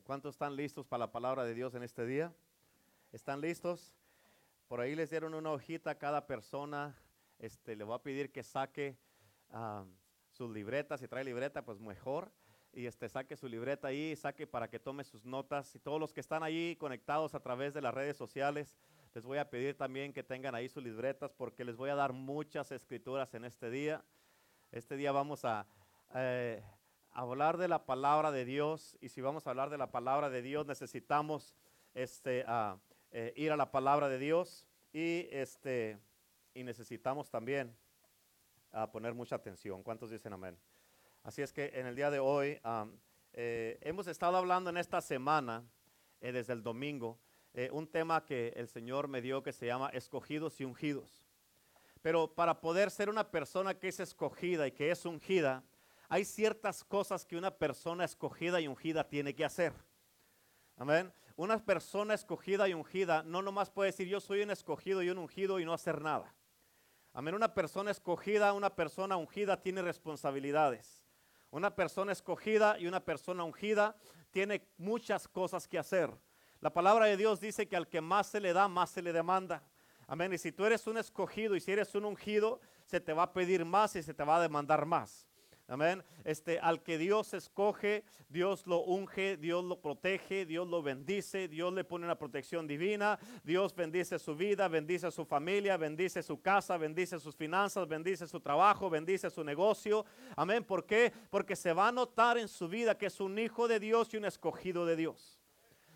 ¿Cuántos están listos para la palabra de Dios en este día? ¿Están listos? Por ahí les dieron una hojita a cada persona. Este, le voy a pedir que saque ah, sus libretas. Si trae libreta, pues mejor. Y este, saque su libreta ahí, saque para que tome sus notas. Y todos los que están ahí conectados a través de las redes sociales, les voy a pedir también que tengan ahí sus libretas porque les voy a dar muchas escrituras en este día. Este día vamos a... Eh, hablar de la palabra de Dios y si vamos a hablar de la palabra de Dios necesitamos este, eh, ir a la palabra de Dios y, este, y necesitamos también a poner mucha atención. ¿Cuántos dicen amén? Así es que en el día de hoy eh, hemos estado hablando en esta semana, eh, desde el domingo, un tema que el Señor me dio que se llama escogidos y ungidos. Pero para poder ser una persona que es escogida y que es ungida, hay ciertas cosas que una persona escogida y ungida tiene que hacer. Amén. Una persona escogida y ungida no nomás puede decir yo soy un escogido y un ungido y no hacer nada. Amén. Una persona escogida, una persona ungida tiene responsabilidades. Una persona escogida y una persona ungida tiene muchas cosas que hacer. La palabra de Dios dice que al que más se le da, más se le demanda. Amén. Y si tú eres un escogido y si eres un ungido, se te va a pedir más y se te va a demandar más. Amén. Este, al que Dios escoge, Dios lo unge, Dios lo protege, Dios lo bendice, Dios le pone una protección divina, Dios bendice su vida, bendice su familia, bendice su casa, bendice sus finanzas, bendice su trabajo, bendice su negocio. Amén. ¿Por qué? Porque se va a notar en su vida que es un hijo de Dios y un escogido de Dios.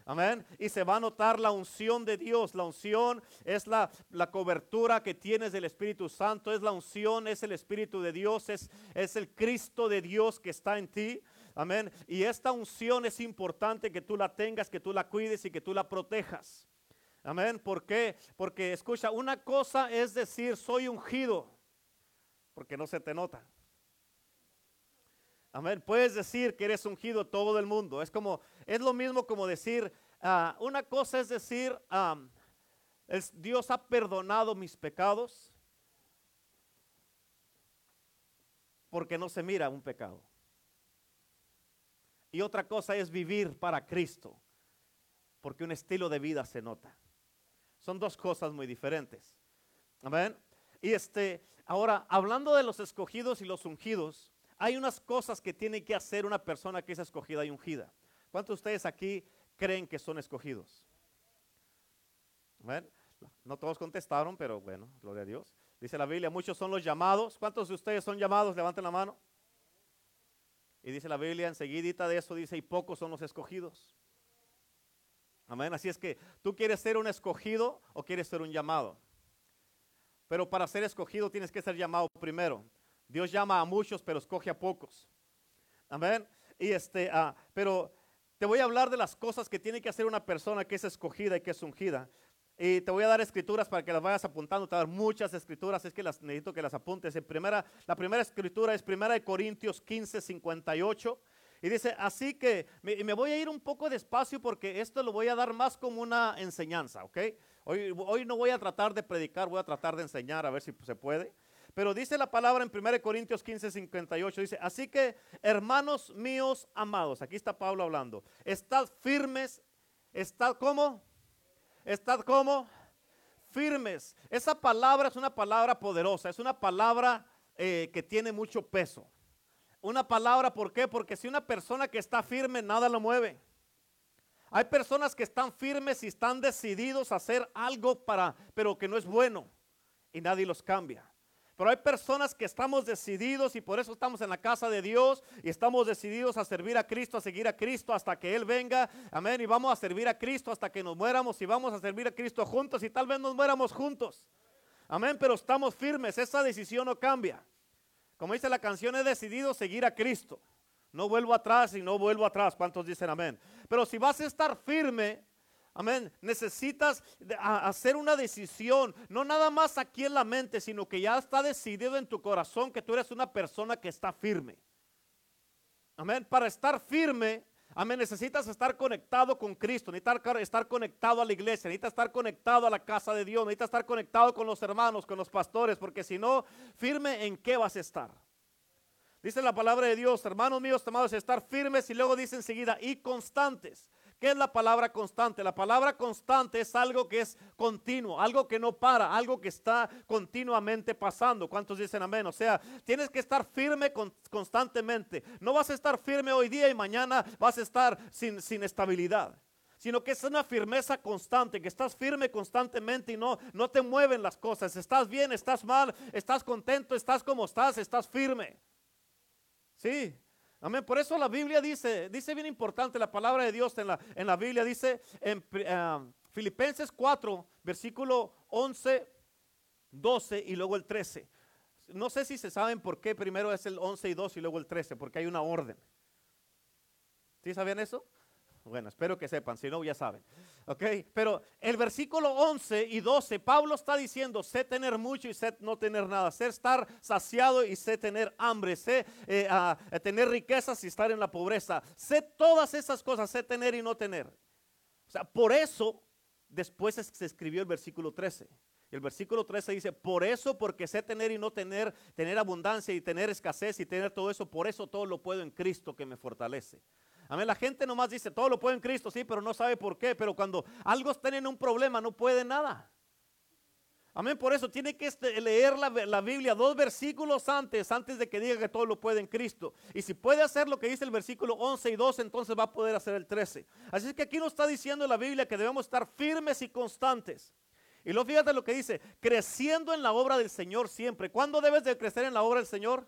Amén. Y se va a notar la unción de Dios. La unción es la, la, cobertura que tienes del Espíritu Santo. Es la unción, es el Espíritu de Dios. Es, es el Cristo de Dios que está en ti. Amén. Y esta unción es importante que tú la tengas, que tú la cuides y que tú la protejas. Amén. ¿Por qué? Porque escucha, una cosa es decir soy ungido, porque no se te nota. Amén. Puedes decir que eres ungido todo el mundo. Es como, es lo mismo como decir, ah, una cosa es decir, Dios ha perdonado mis pecados porque no se mira un pecado. Y otra cosa es vivir para Cristo, porque un estilo de vida se nota. Son dos cosas muy diferentes. Amén. Y este, ahora, hablando de los escogidos y los ungidos, hay unas cosas que tiene que hacer una persona que es escogida y ungida. ¿Cuántos de ustedes aquí creen que son escogidos? no todos contestaron, pero bueno, gloria a Dios. Dice la Biblia, muchos son los llamados. ¿Cuántos de ustedes son llamados? Levanten la mano. Y dice la Biblia, enseguidita de eso dice, y pocos son los escogidos. Amén. Así es que tú quieres ser un escogido o quieres ser un llamado. Pero para ser escogido tienes que ser llamado primero. Dios llama a muchos, pero escoge a pocos. Amén. Y este, ah, pero te voy a hablar de las cosas que tiene que hacer una persona que es escogida y que es ungida. Y te voy a dar escrituras para que las vayas apuntando. Te voy a dar muchas escrituras, es que las necesito que las apuntes. En primera, la primera escritura es primera de Corintios 15, 58. Y dice, así que me, voy a ir un poco despacio porque esto lo voy a dar más como una enseñanza, ¿ok? Hoy, hoy no voy a tratar de predicar, voy a tratar de enseñar a ver si se puede. Pero dice la palabra en 1 Corintios 15, 58, dice, así que hermanos míos amados, aquí está Pablo hablando, estad firmes, estad como, estad como, firmes. Esa palabra es una palabra poderosa, es una palabra eh, que tiene mucho peso. Una palabra, ¿por qué? Porque si una persona que está firme, nada lo mueve. Hay personas que están firmes y están decididos a hacer algo para, pero que no es bueno y nadie los cambia. Pero hay personas que estamos decididos y por eso estamos en la casa de Dios y estamos decididos a servir a Cristo, a seguir a Cristo hasta que Él venga. Amén. Y vamos a servir a Cristo hasta que nos muéramos y vamos a servir a Cristo juntos y tal vez nos muéramos juntos. Amén. Pero estamos firmes. Esa decisión no cambia. Como dice la canción, he decidido seguir a Cristo. No vuelvo atrás y no vuelvo atrás. ¿Cuántos dicen amén? Pero si vas a estar firme, Amén. Necesitas hacer una decisión, no nada más aquí en la mente, sino que ya está decidido en tu corazón que tú eres una persona que está firme. Amén. Para estar firme, amén, necesitas estar conectado con Cristo, necesitas estar conectado a la iglesia, necesitas estar conectado a la casa de Dios, necesitas estar conectado con los hermanos, con los pastores, porque si no, firme en qué vas a estar. Dice la palabra de Dios, hermanos míos, amados, estar firmes y luego dice enseguida, y constantes. ¿Qué es la palabra constante? La palabra constante es algo que es continuo, algo que no para, algo que está continuamente pasando. ¿Cuántos dicen amén? O sea, tienes que estar firme constantemente. No vas a estar firme hoy día y mañana vas a estar sin, sin estabilidad sino que es una firmeza constante, que estás firme constantemente y no, no te mueven las cosas. Estás bien, estás mal, estás contento, estás como estás, estás firme. Sí, amén. Por eso la Biblia dice, dice bien importante la palabra de Dios en la, en la Biblia, dice en eh, Filipenses 4, versículo 11, 12 y luego el 13. No sé si se saben por qué primero es el 11 y 12 y luego el 13, porque hay una orden. ¿Sí sabían eso? Bueno, espero que sepan, si no ya saben. ¿Ok? Pero el versículo 11 y 12, Pablo está diciendo, sé tener mucho y sé no tener nada, sé estar saciado y sé tener hambre, sé eh, tener riquezas y estar en la pobreza, sé todas esas cosas, sé tener y no tener. O sea, por eso después se escribió el versículo 13. El versículo 13 dice, por eso, porque sé tener y no tener, tener abundancia y tener escasez y tener todo eso, por eso todo lo puedo en Cristo que me fortalece. Amén. La gente nomás dice, todo lo puede en Cristo, sí, pero no sabe por qué. Pero cuando algo está en un problema, no puede nada. Amén. Por eso tiene que este, leer la, la, Biblia dos versículos antes, antes de que diga que todo lo puede en Cristo. Y si puede hacer lo que dice el versículo 11 y 12, entonces va a poder hacer el 13. Así es que aquí nos está diciendo la Biblia que debemos estar firmes y constantes. Y luego fíjate lo que dice, creciendo en la obra del Señor siempre. ¿Cuándo debes de crecer en la obra del Señor?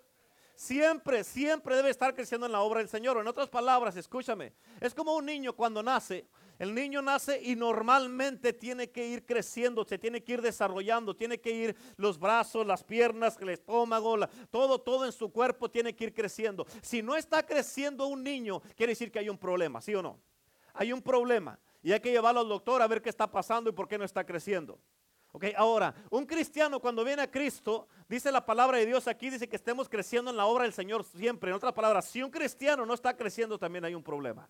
Siempre, siempre debe estar creciendo en la obra del Señor. en otras palabras, escúchame, es como un niño cuando nace. El niño nace y normalmente tiene que ir creciendo, se tiene que ir desarrollando, tiene que ir los brazos, las piernas, el estómago, todo, todo en su cuerpo tiene que ir creciendo. Si no está creciendo un niño, quiere decir que hay un problema, ¿sí o no? Hay un problema y hay que llevarlo al doctor a ver qué está pasando y por qué no está creciendo. Ahora, un cristiano cuando viene a Cristo, dice la palabra de Dios aquí, dice que estemos creciendo en la obra del Señor siempre. En otras palabras, si un cristiano no está creciendo, también hay un problema.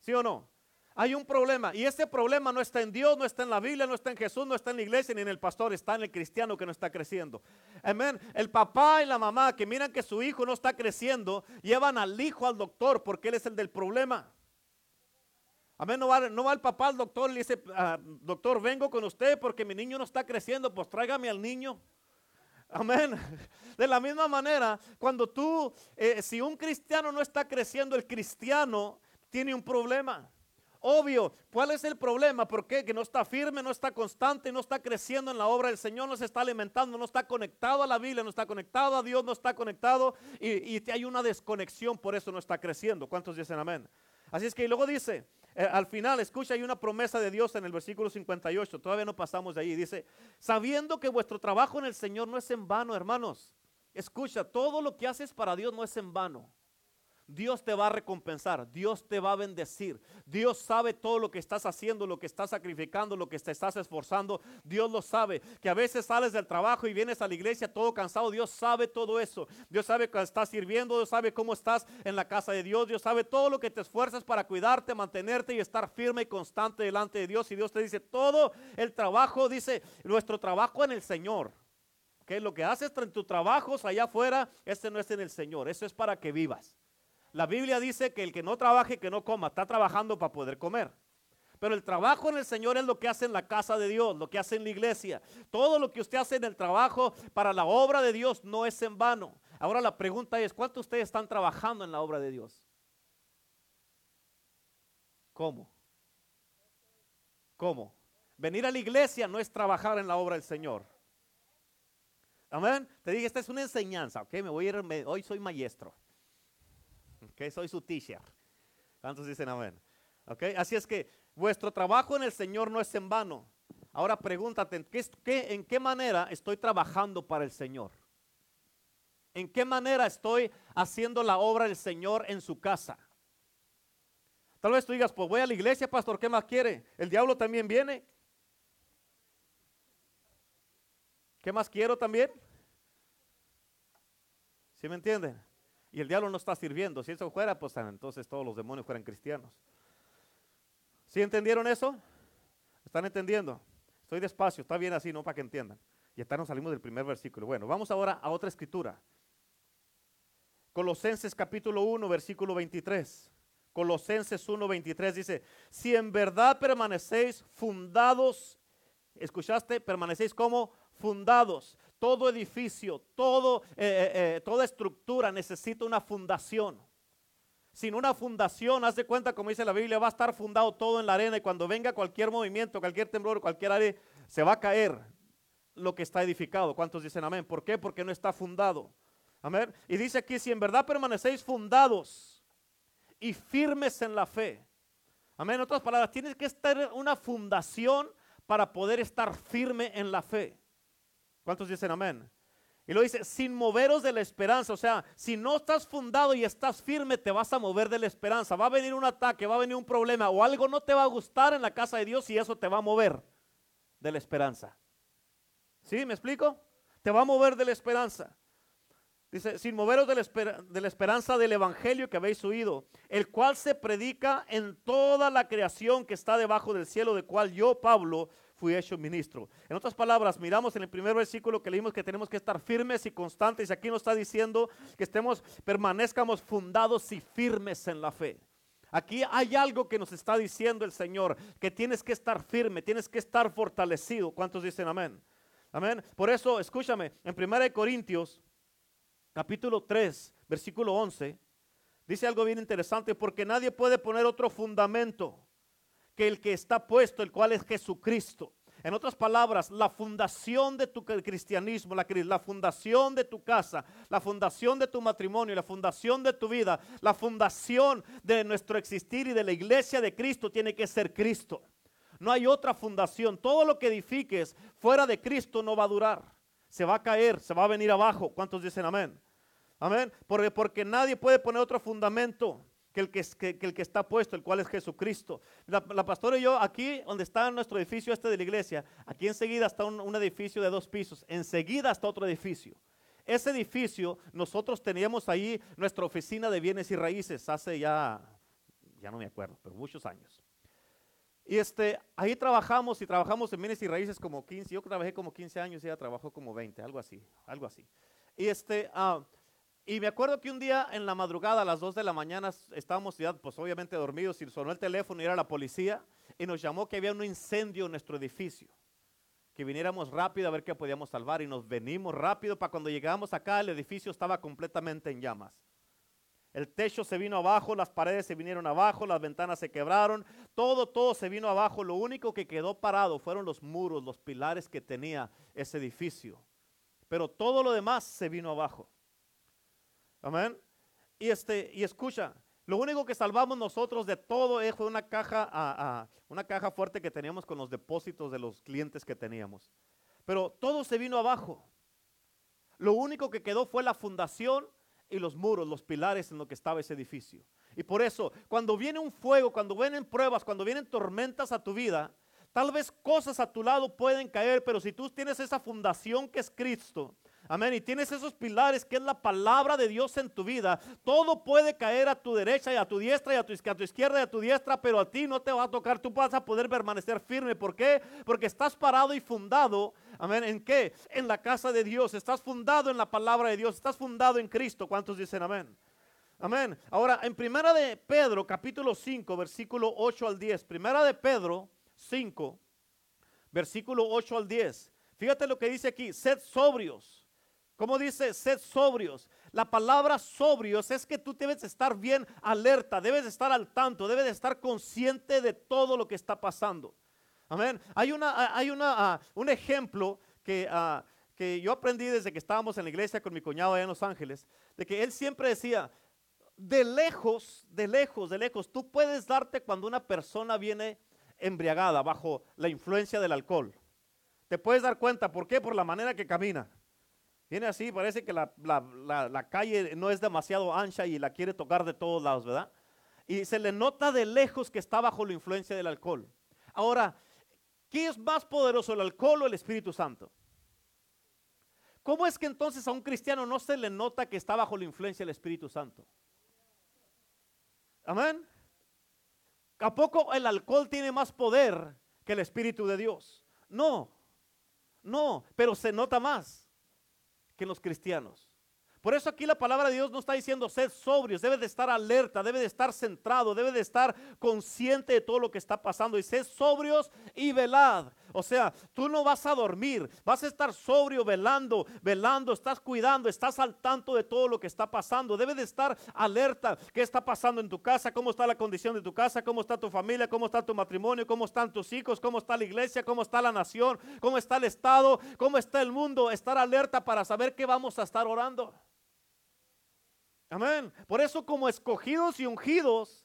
¿Sí o no? Hay un problema y ese problema no está en Dios, no está en la Biblia, no está en Jesús, no está en la iglesia ni en el pastor, está en el cristiano que no está creciendo. Amén. El papá y la mamá que miran que su hijo no está creciendo, llevan al hijo al doctor porque él es el del problema. Amén, no va, el papá al doctor y le dice, ah, doctor, vengo con usted porque mi niño no está creciendo, pues tráigame al niño. Amén. De la misma manera, cuando tú, eh, si un cristiano no está creciendo, el cristiano tiene un problema. Obvio, ¿cuál es el problema? ¿Por qué? Que no está firme, no está constante, no está creciendo en la obra del Señor, no se está alimentando, no está conectado a la Biblia, no está conectado a Dios, no está conectado y, y hay una desconexión, por eso no está creciendo. ¿Cuántos dicen amén? Así es que luego dice, eh, al final, escucha, hay una promesa de Dios en el versículo 58, todavía no pasamos de ahí, dice, sabiendo que vuestro trabajo en el Señor no es en vano, hermanos. Escucha, todo lo que haces para Dios no es en vano. Dios te va a recompensar, Dios te va a bendecir. Dios sabe todo lo que estás haciendo, lo que estás sacrificando, lo que te estás esforzando. Dios lo sabe. Que a veces sales del trabajo y vienes a la iglesia todo cansado. Dios sabe todo eso. Dios sabe que estás sirviendo, Dios sabe cómo estás en la casa de Dios. Dios sabe todo lo que te esfuerzas para cuidarte, mantenerte y estar firme y constante delante de Dios. Y Dios te dice todo el trabajo, dice nuestro trabajo en el Señor. Que lo que haces en tus trabajos allá afuera, este no es en el Señor. Eso es para que vivas. La Biblia dice que el que no trabaje, que no coma, está trabajando para poder comer. Pero el trabajo en el Señor es lo que hace en la casa de Dios, lo que hace en la iglesia. Todo lo que usted hace en el trabajo para la obra de Dios no es en vano. Ahora la pregunta es, ¿cuántos de ustedes están trabajando en la obra de Dios? ¿Cómo? ¿Cómo? Venir a la iglesia no es trabajar en la obra del Señor. Amén. Te dije, esta es una enseñanza, ¿ok? Me voy a ir, hoy soy maestro que soy su teacher. ¿Cuántos dicen amén? ¿Ok? Así es que vuestro trabajo en el Señor no es en vano. Ahora pregúntate, ¿qué, ¿en qué manera estoy trabajando para el Señor? ¿En qué manera estoy haciendo la obra del Señor en su casa? Tal vez tú digas, pues voy a la iglesia, pastor, ¿qué más quiere? ¿El diablo también viene? ¿Qué más quiero también? ¿Sí me entienden? Y el diablo no está sirviendo. Si eso fuera, pues entonces todos los demonios fueran cristianos. ¿Sí entendieron eso? ¿Están entendiendo? Estoy despacio, está bien así, no para que entiendan. Y hasta nos salimos del primer versículo. Bueno, vamos ahora a otra escritura. Colosenses capítulo 1, versículo 23. Colosenses 1, 23 dice, si en verdad permanecéis fundados, escuchaste, permanecéis como fundados. Todo edificio, todo, eh, eh, eh, toda estructura necesita una fundación. Sin una fundación, haz de cuenta, como dice la Biblia, va a estar fundado todo en la arena y cuando venga cualquier movimiento, cualquier temblor, cualquier área, se va a caer lo que está edificado. ¿Cuántos dicen amén? ¿Por qué? Porque no está fundado. Amén. Y dice aquí, si en verdad permanecéis fundados y firmes en la fe. Amén. En otras palabras, tienes que estar una fundación para poder estar firme en la fe. ¿Cuántos dicen amén? Y lo dice, sin moveros de la esperanza. O sea, si no estás fundado y estás firme, te vas a mover de la esperanza. Va a venir un ataque, va a venir un problema o algo no te va a gustar en la casa de Dios y eso te va a mover de la esperanza. ¿Sí? ¿Me explico? Te va a mover de la esperanza. Dice, sin moveros de la, de la, esperanza del Evangelio que habéis oído, el cual se predica en toda la creación que está debajo del cielo, de cual yo, Pablo, fui hecho ministro. En otras palabras, miramos en el primer versículo que leímos que tenemos que estar firmes y constantes. Y aquí nos está diciendo que estemos, permanezcamos fundados y firmes en la fe. Aquí hay algo que nos está diciendo el Señor, que tienes que estar firme, tienes que estar fortalecido. ¿Cuántos dicen amén? Amén. Por eso, escúchame, en 1 Corintios, capítulo 3, versículo 11, dice algo bien interesante, porque nadie puede poner otro fundamento que el que está puesto, el cual es Jesucristo. En otras palabras, la fundación de tu cristianismo, la, fundación de tu casa, la fundación de tu matrimonio, la fundación de tu vida, la fundación de nuestro existir y de la iglesia de Cristo tiene que ser Cristo. No hay otra fundación. Todo lo que edifiques fuera de Cristo no va a durar. Se va a caer, se va a venir abajo. ¿Cuántos dicen amén? Amén. Porque, porque nadie puede poner otro fundamento que el que, el que está puesto, el cual es Jesucristo. La, pastora y yo, aquí donde está nuestro edificio este de la iglesia, aquí enseguida está un, un edificio de dos pisos, enseguida está otro edificio. Ese edificio, nosotros teníamos ahí nuestra oficina de bienes y raíces hace ya, ya no me acuerdo, pero muchos años. Y este, ahí trabajamos y trabajamos en bienes y raíces como 15, yo trabajé como 15 años y ella trabajó como 20, algo así, algo así. Y este, uh, y me acuerdo que un día en la madrugada a las 2 de la mañana estábamos ya pues obviamente dormidos y sonó el teléfono y era la policía y nos llamó que había un incendio en nuestro edificio. Que viniéramos rápido a ver qué podíamos salvar y nos venimos rápido para cuando llegamos acá el edificio estaba completamente en llamas. El techo se vino abajo, las paredes se vinieron abajo, las ventanas se quebraron, todo, todo se vino abajo. Lo único que quedó parado fueron los muros, los pilares que tenía ese edificio. Pero todo lo demás se vino abajo. Amén. Y, este, y escucha, lo único que salvamos nosotros de todo fue una caja, una caja fuerte que teníamos con los depósitos de los clientes que teníamos. Pero todo se vino abajo. Lo único que quedó fue la fundación y los muros, los pilares en lo que estaba ese edificio. Y por eso, cuando viene un fuego, cuando vienen pruebas, cuando vienen tormentas a tu vida, tal vez cosas a tu lado pueden caer, pero si tú tienes esa fundación que es Cristo, Amén. Y tienes esos pilares que es la palabra de Dios en tu vida. Todo puede caer a tu derecha y a tu diestra y a tu, izquierda y a tu diestra, pero a ti no te va a tocar. Tú vas a poder permanecer firme. ¿Por qué? Porque estás parado y fundado. Amén. ¿En qué? En la casa de Dios. Estás fundado en la palabra de Dios. Estás fundado en Cristo. ¿Cuántos dicen amén? Amén. Ahora, en primera de Pedro, capítulo 5, versículo 8 al 10. Primera de Pedro 5, versículo 8 al 10. Fíjate lo que dice aquí. Sed sobrios como dice, sed sobrios. La palabra sobrios es que tú debes estar bien alerta, debes estar al tanto, debes estar consciente de todo lo que está pasando. Amén. Hay, una, hay una, un ejemplo que, que yo aprendí desde que estábamos en la iglesia con mi cuñado allá en Los Ángeles, de que él siempre decía, de lejos, de lejos, de lejos, tú puedes darte cuando una persona viene embriagada bajo la influencia del alcohol. Te puedes dar cuenta, ¿por qué? Por la manera que camina. Viene así, parece que la, calle no es demasiado ancha y la quiere tocar de todos lados, ¿verdad? Y se le nota de lejos que está bajo la influencia del alcohol. Ahora, ¿qué es más poderoso, el alcohol o el Espíritu Santo? ¿Cómo es que entonces a un cristiano no se le nota que está bajo la influencia del Espíritu Santo? Amén. ¿A poco el alcohol tiene más poder que el Espíritu de Dios? No, no, pero se nota más que los cristianos. Por eso aquí la palabra de Dios no está diciendo ser sobrios, debe de estar alerta, debe de estar centrado, debe de estar consciente de todo lo que está pasando. Y ser sobrios y velad. O sea, tú no vas a dormir, vas a estar sobrio, velando, velando, estás cuidando, estás al tanto de todo lo que está pasando. Debe de estar alerta. ¿Qué está pasando en tu casa? ¿Cómo está la condición de tu casa? ¿Cómo está tu familia? ¿Cómo está tu matrimonio? ¿Cómo están tus hijos? ¿Cómo está la iglesia? ¿Cómo está la nación? ¿Cómo está el Estado? ¿Cómo está el mundo? Estar alerta para saber qué vamos a estar orando. Amén. Por eso como escogidos y ungidos,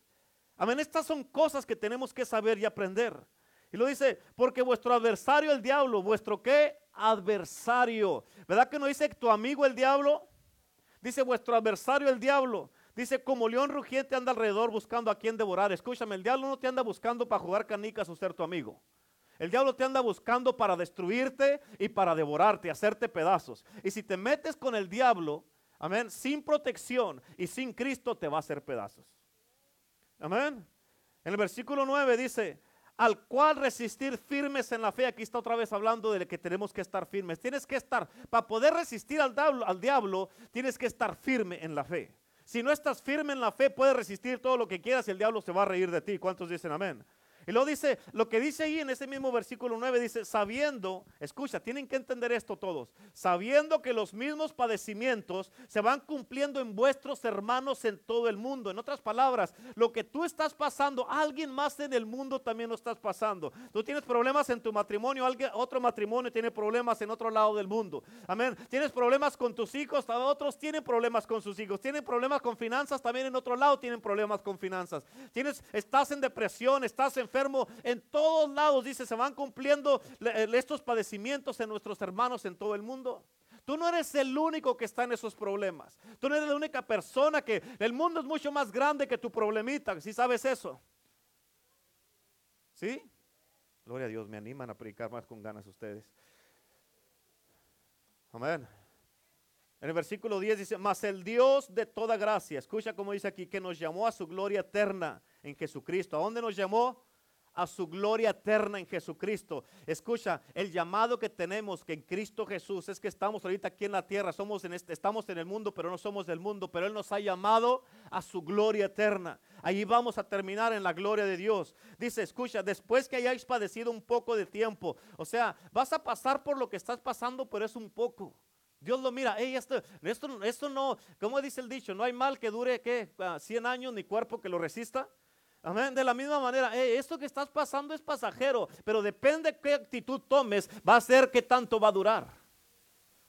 amén, estas son cosas que tenemos que saber y aprender. Y lo dice, porque vuestro adversario el diablo, vuestro qué? Adversario. ¿Verdad que no dice tu amigo el diablo? Dice vuestro adversario el diablo. Dice, como león rugiente anda alrededor buscando a quien devorar. Escúchame, el diablo no te anda buscando para jugar canicas o ser tu amigo. El diablo te anda buscando para destruirte y para devorarte, hacerte pedazos. Y si te metes con el diablo, Amén. Sin protección y sin Cristo te va a hacer pedazos. Amén. En el versículo 9 dice, al cual resistir firmes en la fe. Aquí está otra vez hablando de que tenemos que estar firmes. Tienes que estar, para poder resistir al diablo, tienes que estar firme en la fe. Si no estás firme en la fe, puedes resistir todo lo que quieras y el diablo se va a reír de ti. ¿Cuántos dicen amén? Y luego dice, lo que dice ahí en ese mismo versículo 9, dice, sabiendo, escucha, tienen que entender esto todos, sabiendo que los mismos padecimientos se van cumpliendo en vuestros hermanos en todo el mundo. En otras palabras, lo que tú estás pasando, alguien más en el mundo también lo estás pasando. Tú tienes problemas en tu matrimonio, alguien, otro matrimonio tiene problemas en otro lado del mundo. Amén. Tienes problemas con tus hijos, otros tienen problemas con sus hijos. Tienen problemas con finanzas, también en otro lado tienen problemas con finanzas. Tienes, estás en depresión, estás en en todos lados, dice, se van cumpliendo eh, estos padecimientos en nuestros hermanos en todo el mundo. Tú no eres el único que está en esos problemas. Tú no eres la única persona que el mundo es mucho más grande que tu problemita. Si sabes eso. ¿Sí? Gloria a Dios, me animan a predicar más con ganas ustedes. Amén. En el versículo 10 dice, mas el Dios de toda gracia, escucha como dice aquí, que nos llamó a su gloria eterna en Jesucristo. ¿A dónde nos llamó? A su gloria eterna en Jesucristo. Escucha, el llamado que tenemos que en Cristo Jesús es que estamos ahorita aquí en la tierra, somos en este, estamos en el mundo, pero no somos del mundo, pero Él nos ha llamado a su gloria eterna. Ahí vamos a terminar en la gloria de Dios. Dice, escucha, después que hayáis padecido un poco de tiempo, o sea, vas a pasar por lo que estás pasando, pero es un poco. Dios lo mira, esto, esto, esto no, como dice el dicho, no hay mal que dure, ¿qué? 100 años ni cuerpo que lo resista. Amén. De la misma manera, esto que estás pasando es pasajero, pero depende qué actitud tomes, va a ser qué tanto va a durar.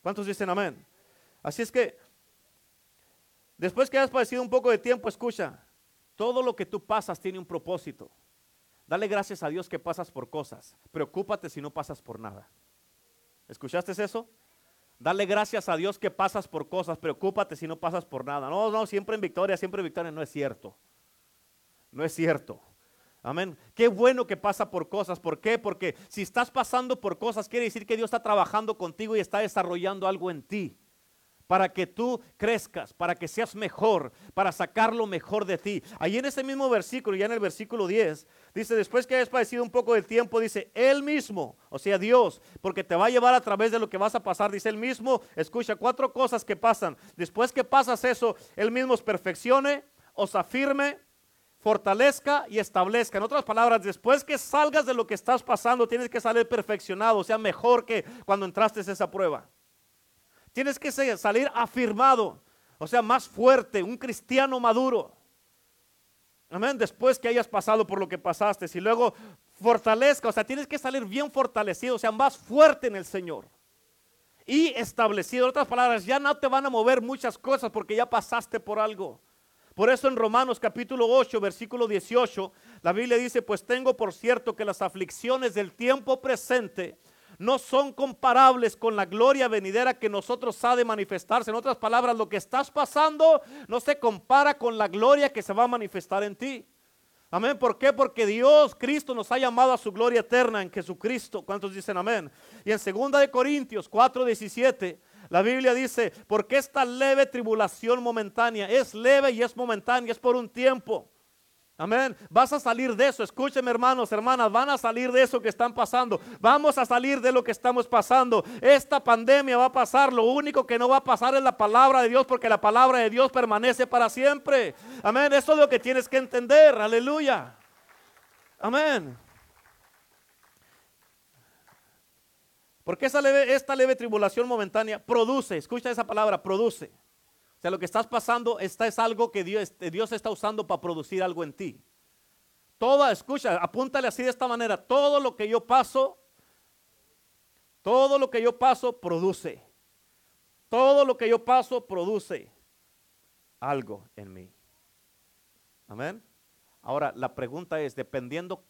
¿Cuántos dicen amén? Así es que, después que hayas padecido un poco de tiempo, escucha, todo lo que tú pasas tiene un propósito. Dale gracias a Dios que pasas por cosas. Preocúpate si no pasas por nada. ¿Escuchaste eso? Dale gracias a Dios que pasas por cosas. Preocúpate si no pasas por nada. No, no, siempre en victoria, siempre en victoria. No es cierto. No es cierto. Amén. Qué bueno que pasa por cosas. ¿Por qué? Porque si estás pasando por cosas, quiere decir que Dios está trabajando contigo y está desarrollando algo en ti. Para que tú crezcas, para que seas mejor, para sacar lo mejor de ti. Ahí en ese mismo versículo, ya en el versículo 10, dice, después que hayas padecido un poco del tiempo, dice, Él mismo, o sea, Dios, porque te va a llevar a través de lo que vas a pasar, dice Él mismo, escucha, cuatro cosas que pasan. Después que pasas eso, Él mismo os perfeccione, os afirme, fortalezca y establezca. En otras palabras, después que salgas de lo que estás pasando, tienes que salir perfeccionado, o sea, mejor que cuando entraste en esa prueba. Tienes que salir afirmado, o sea, más fuerte, un cristiano maduro. Amén. Después que hayas pasado por lo que pasaste, y luego fortalezca, o sea, tienes que salir bien fortalecido, o sea, más fuerte en el Señor. Y establecido, en otras palabras, ya no te van a mover muchas cosas porque ya pasaste por algo. Por eso en Romanos capítulo 8, versículo 18, la Biblia dice, pues tengo por cierto que las aflicciones del tiempo presente no son comparables con la gloria venidera que nosotros ha de manifestarse. En otras palabras, lo que estás pasando no se compara con la gloria que se va a manifestar en ti. Amén. ¿Por qué? Porque Dios, Cristo, nos ha llamado a su gloria eterna en Jesucristo. ¿Cuántos dicen amén? Y en 2 de Corintios 4, 17 la Biblia dice, porque esta leve tribulación momentánea es leve y es momentánea, es por un tiempo. Amén. Vas a salir de eso. Escúcheme, hermanos, hermanas. Van a salir de eso que están pasando. Vamos a salir de lo que estamos pasando. Esta pandemia va a pasar. Lo único que no va a pasar es la palabra de Dios, porque la palabra de Dios permanece para siempre. Amén. Eso es lo que tienes que entender. Aleluya. Amén. Porque esa leve, esta leve tribulación momentánea produce, escucha esa palabra, produce o sea, lo que estás pasando esta es algo que Dios, Dios está usando para producir algo en ti. Toda, escucha, apúntale así de esta manera, todo lo que yo paso, todo lo que yo paso produce. Todo lo que yo paso produce algo en mí. Amén. Ahora, la pregunta es, dependiendo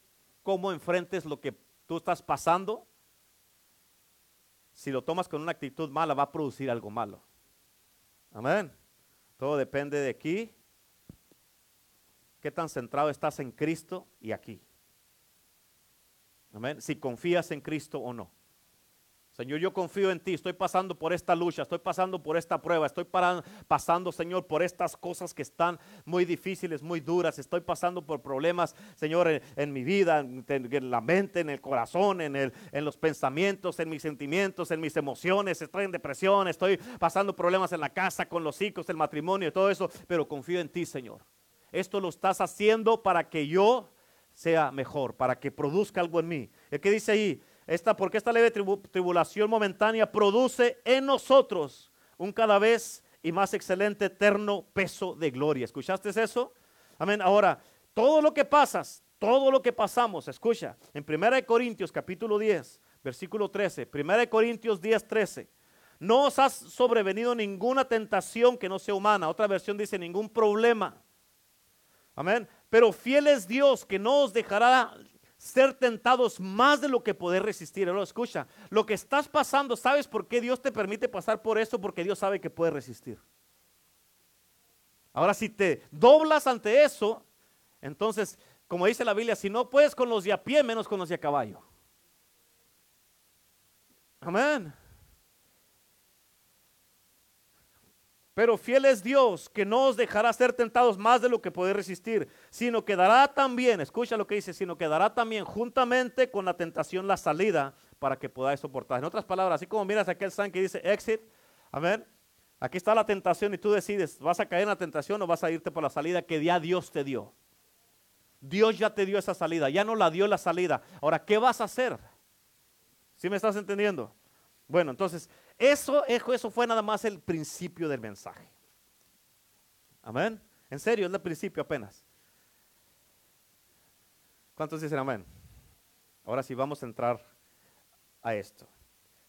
cómo enfrentes lo que tú estás pasando, si lo tomas con una actitud mala, va a producir algo malo. Amén. Todo depende de aquí. ¿Qué tan centrado estás en Cristo y aquí? Amén. Si confías en Cristo o no. Señor, yo confío en ti, estoy pasando por esta lucha, estoy pasando por esta prueba, estoy pasando, Señor, por estas cosas que están muy difíciles, muy duras, estoy pasando por problemas, Señor, en, mi vida, en, la mente, en el corazón, en, el, en los pensamientos, en mis sentimientos, en mis emociones, estoy en depresión, estoy pasando problemas en la casa, con los hijos, el matrimonio, todo eso, pero confío en ti, Señor. Esto lo estás haciendo para que yo sea mejor, para que produzca algo en mí. ¿Qué dice ahí? Esta, porque esta leve tribulación momentánea produce en nosotros un cada vez y más excelente eterno peso de gloria. ¿Escuchaste eso? Amén. Ahora, todo lo que pasas, todo lo que pasamos, escucha, en 1 Corintios capítulo 10, versículo 13, 1 Corintios 10, 13. No os ha sobrevenido ninguna tentación que no sea humana. Otra versión dice ningún problema. Amén. Pero fiel es Dios que no os dejará ser tentados más de lo que poder resistir. Ahora escucha, lo que estás pasando, ¿sabes por qué Dios te permite pasar por eso? Porque Dios sabe que puedes resistir. Ahora, si te doblas ante eso, entonces, como dice la Biblia, si no puedes con los de a pie, menos con los de a caballo. Amén. Pero fiel es Dios que no os dejará ser tentados más de lo que podéis resistir, sino que dará también, escucha lo que dice, sino que dará también juntamente con la tentación la salida para que podáis soportar. En otras palabras, así como miras aquel sign que dice exit, amén. Aquí está la tentación y tú decides, ¿vas a caer en la tentación o vas a irte por la salida que ya Dios te dio? Dios ya te dio esa salida, ya no la dio la salida. Ahora, ¿qué vas a hacer? ¿Sí me estás entendiendo? Bueno, entonces, eso, eso fue nada más el principio del mensaje. Amén. En serio, es el principio apenas. ¿Cuántos dicen amén? Ahora sí vamos a entrar a esto.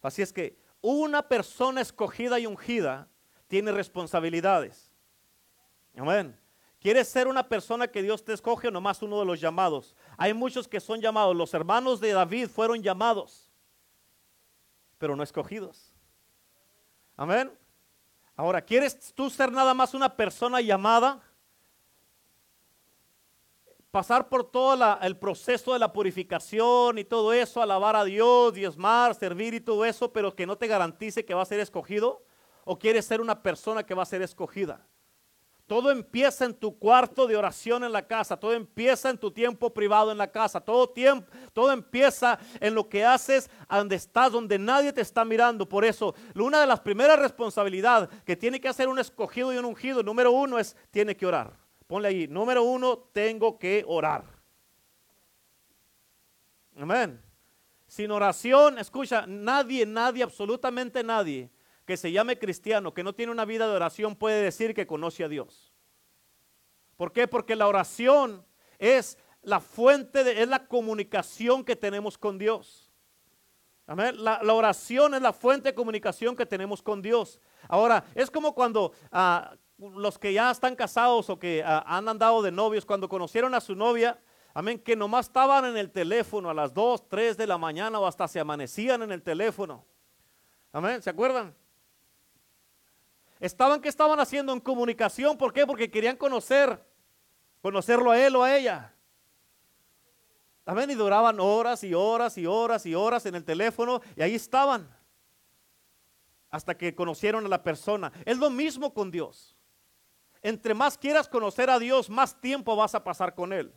Así es que una persona escogida y ungida tiene responsabilidades. Amén. ¿Quieres ser una persona que Dios te escoge o nomás uno de los llamados? Hay muchos que son llamados. Los hermanos de David fueron llamados, pero no escogidos. Amén. Ahora, ¿quieres tú ser nada más una persona llamada? Pasar por todo el proceso de la purificación y todo eso, alabar a Dios, diezmar, servir y todo eso, pero que no te garantice que va a ser escogido? ¿O quieres ser una persona que va a ser escogida? Todo empieza en tu cuarto de oración en la casa, todo empieza en tu tiempo privado en la casa, todo tiempo, todo empieza en lo que haces donde estás, donde nadie te está mirando. Por eso, una de las primeras responsabilidades que tiene que hacer un escogido y un ungido, número uno es, tiene que orar. Ponle ahí, número uno, tengo que orar. Amén. Sin oración, escucha, nadie, nadie, absolutamente nadie que se llame cristiano, que no tiene una vida de oración, puede decir que conoce a Dios. ¿Por qué? Porque la oración es la fuente, de, es la comunicación que tenemos con Dios. Amén. La, oración es la fuente de comunicación que tenemos con Dios. Ahora, es como cuando ah, los que ya están casados o que ah, han andado de novios, cuando conocieron a su novia, amén, que nomás estaban en el teléfono a las 2, 3 de la mañana o hasta se amanecían en el teléfono. Amén, ¿se acuerdan? Estaban que estaban haciendo en comunicación, ¿por qué? Porque querían conocer, conocerlo a él o a ella. Amén, y duraban horas y horas y horas y horas en el teléfono y ahí estaban. Hasta que conocieron a la persona. Es lo mismo con Dios. entre más quieras conocer a Dios, más tiempo vas a pasar con Él.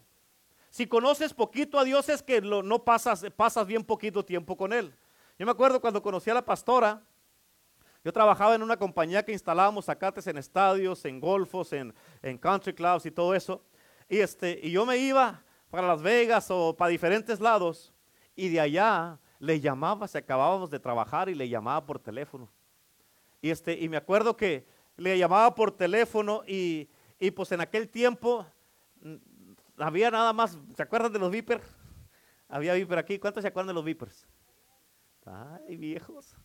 Si conoces poquito a Dios es que no pasas, pasas bien poquito tiempo con Él. Yo me acuerdo cuando conocí a la pastora, yo trabajaba en una compañía que instalábamos zacates en estadios, en golfos, en, country clubs y todo eso. Y, este, y yo me iba para Las Vegas o para diferentes lados y de allá le llamaba, se acabábamos de trabajar y le llamaba por teléfono. Y, este, y me acuerdo que le llamaba por teléfono y, y pues en aquel tiempo había nada más, ¿se acuerdan de los Vipers? Había Viper aquí, ¿cuántos se acuerdan de los Vipers? Ay, viejos.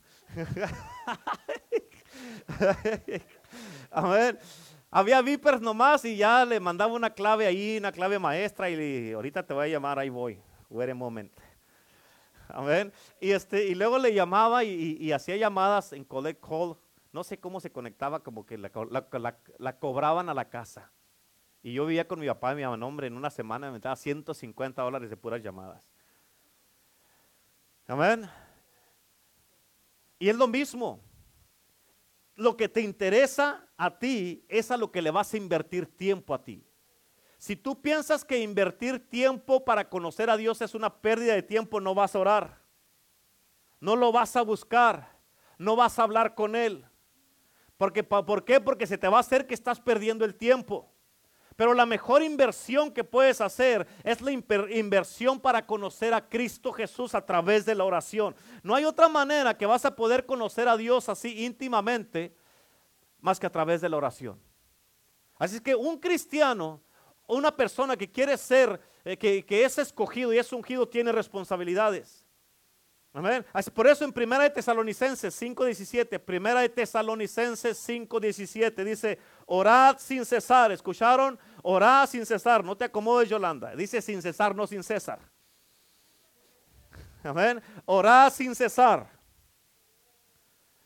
A ver, había Vipers nomás y ya le mandaba una clave ahí, una clave maestra y ahorita te voy a llamar, ahí voy, wait a moment. Amén. Y, este, y luego le llamaba y, hacía llamadas en collect call. No sé cómo se conectaba, como que la, la, cobraban a la casa. Y yo vivía con mi papá y mi mamá, hombre, en una semana me daba 150 dólares de puras llamadas. Amén. Y es lo mismo. Lo que te interesa a ti es a lo que le vas a invertir tiempo a ti. Si tú piensas que invertir tiempo para conocer a Dios es una pérdida de tiempo, no vas a orar. No lo vas a buscar. No vas a hablar con Él. Porque, ¿Por qué? Porque se te va a hacer que estás perdiendo el tiempo. Pero la mejor inversión que puedes hacer es la inversión para conocer a Cristo Jesús a través de la oración. No hay otra manera que vas a poder conocer a Dios así íntimamente más que a través de la oración. Así es que un cristiano, una persona que quiere ser, eh, que, que es escogido y es ungido, tiene responsabilidades. Por eso en Primera de Tesalonicenses 5:17, Primera de Tesalonicenses 5:17 dice, orad sin cesar. ¿Escucharon? Orad sin cesar. No te acomodes, Yolanda. Dice sin cesar, no sin cesar. Amén. Orad sin cesar.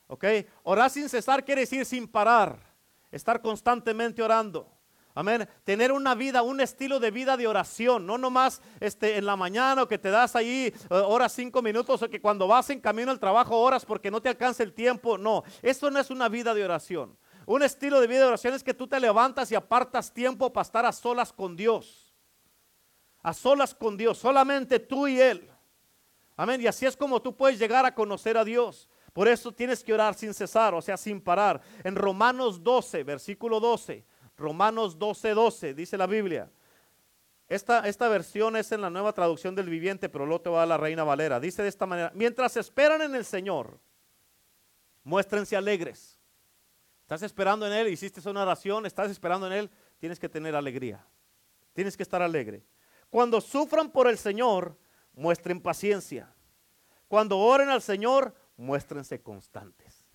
Ok. Orar sin cesar quiere decir sin parar. Estar constantemente orando. Amén. Tener una vida, un estilo de vida de oración, no nomás este, en la mañana o que te das ahí horas eh, cinco minutos o que cuando vas en camino al trabajo horas porque no te alcanza el tiempo. No, eso no es una vida de oración. Un estilo de vida de oración es que tú te levantas y apartas tiempo para estar a solas con Dios. A solas con Dios, solamente tú y Él. Amén. Y así es como tú puedes llegar a conocer a Dios. Por eso tienes que orar sin cesar, o sea, sin parar. En Romanos 12, versículo 12. Romanos 12, 12, dice la Biblia. Esta, esta, versión es en la nueva traducción del viviente, pero luego te va a la Reina Valera. Dice de esta manera, mientras esperan en el Señor, muéstrense alegres. Estás esperando en Él, hiciste una oración, estás esperando en Él, tienes que tener alegría. Tienes que estar alegre. Cuando sufran por el Señor, muestren paciencia. Cuando oren al Señor, muéstrense constantes.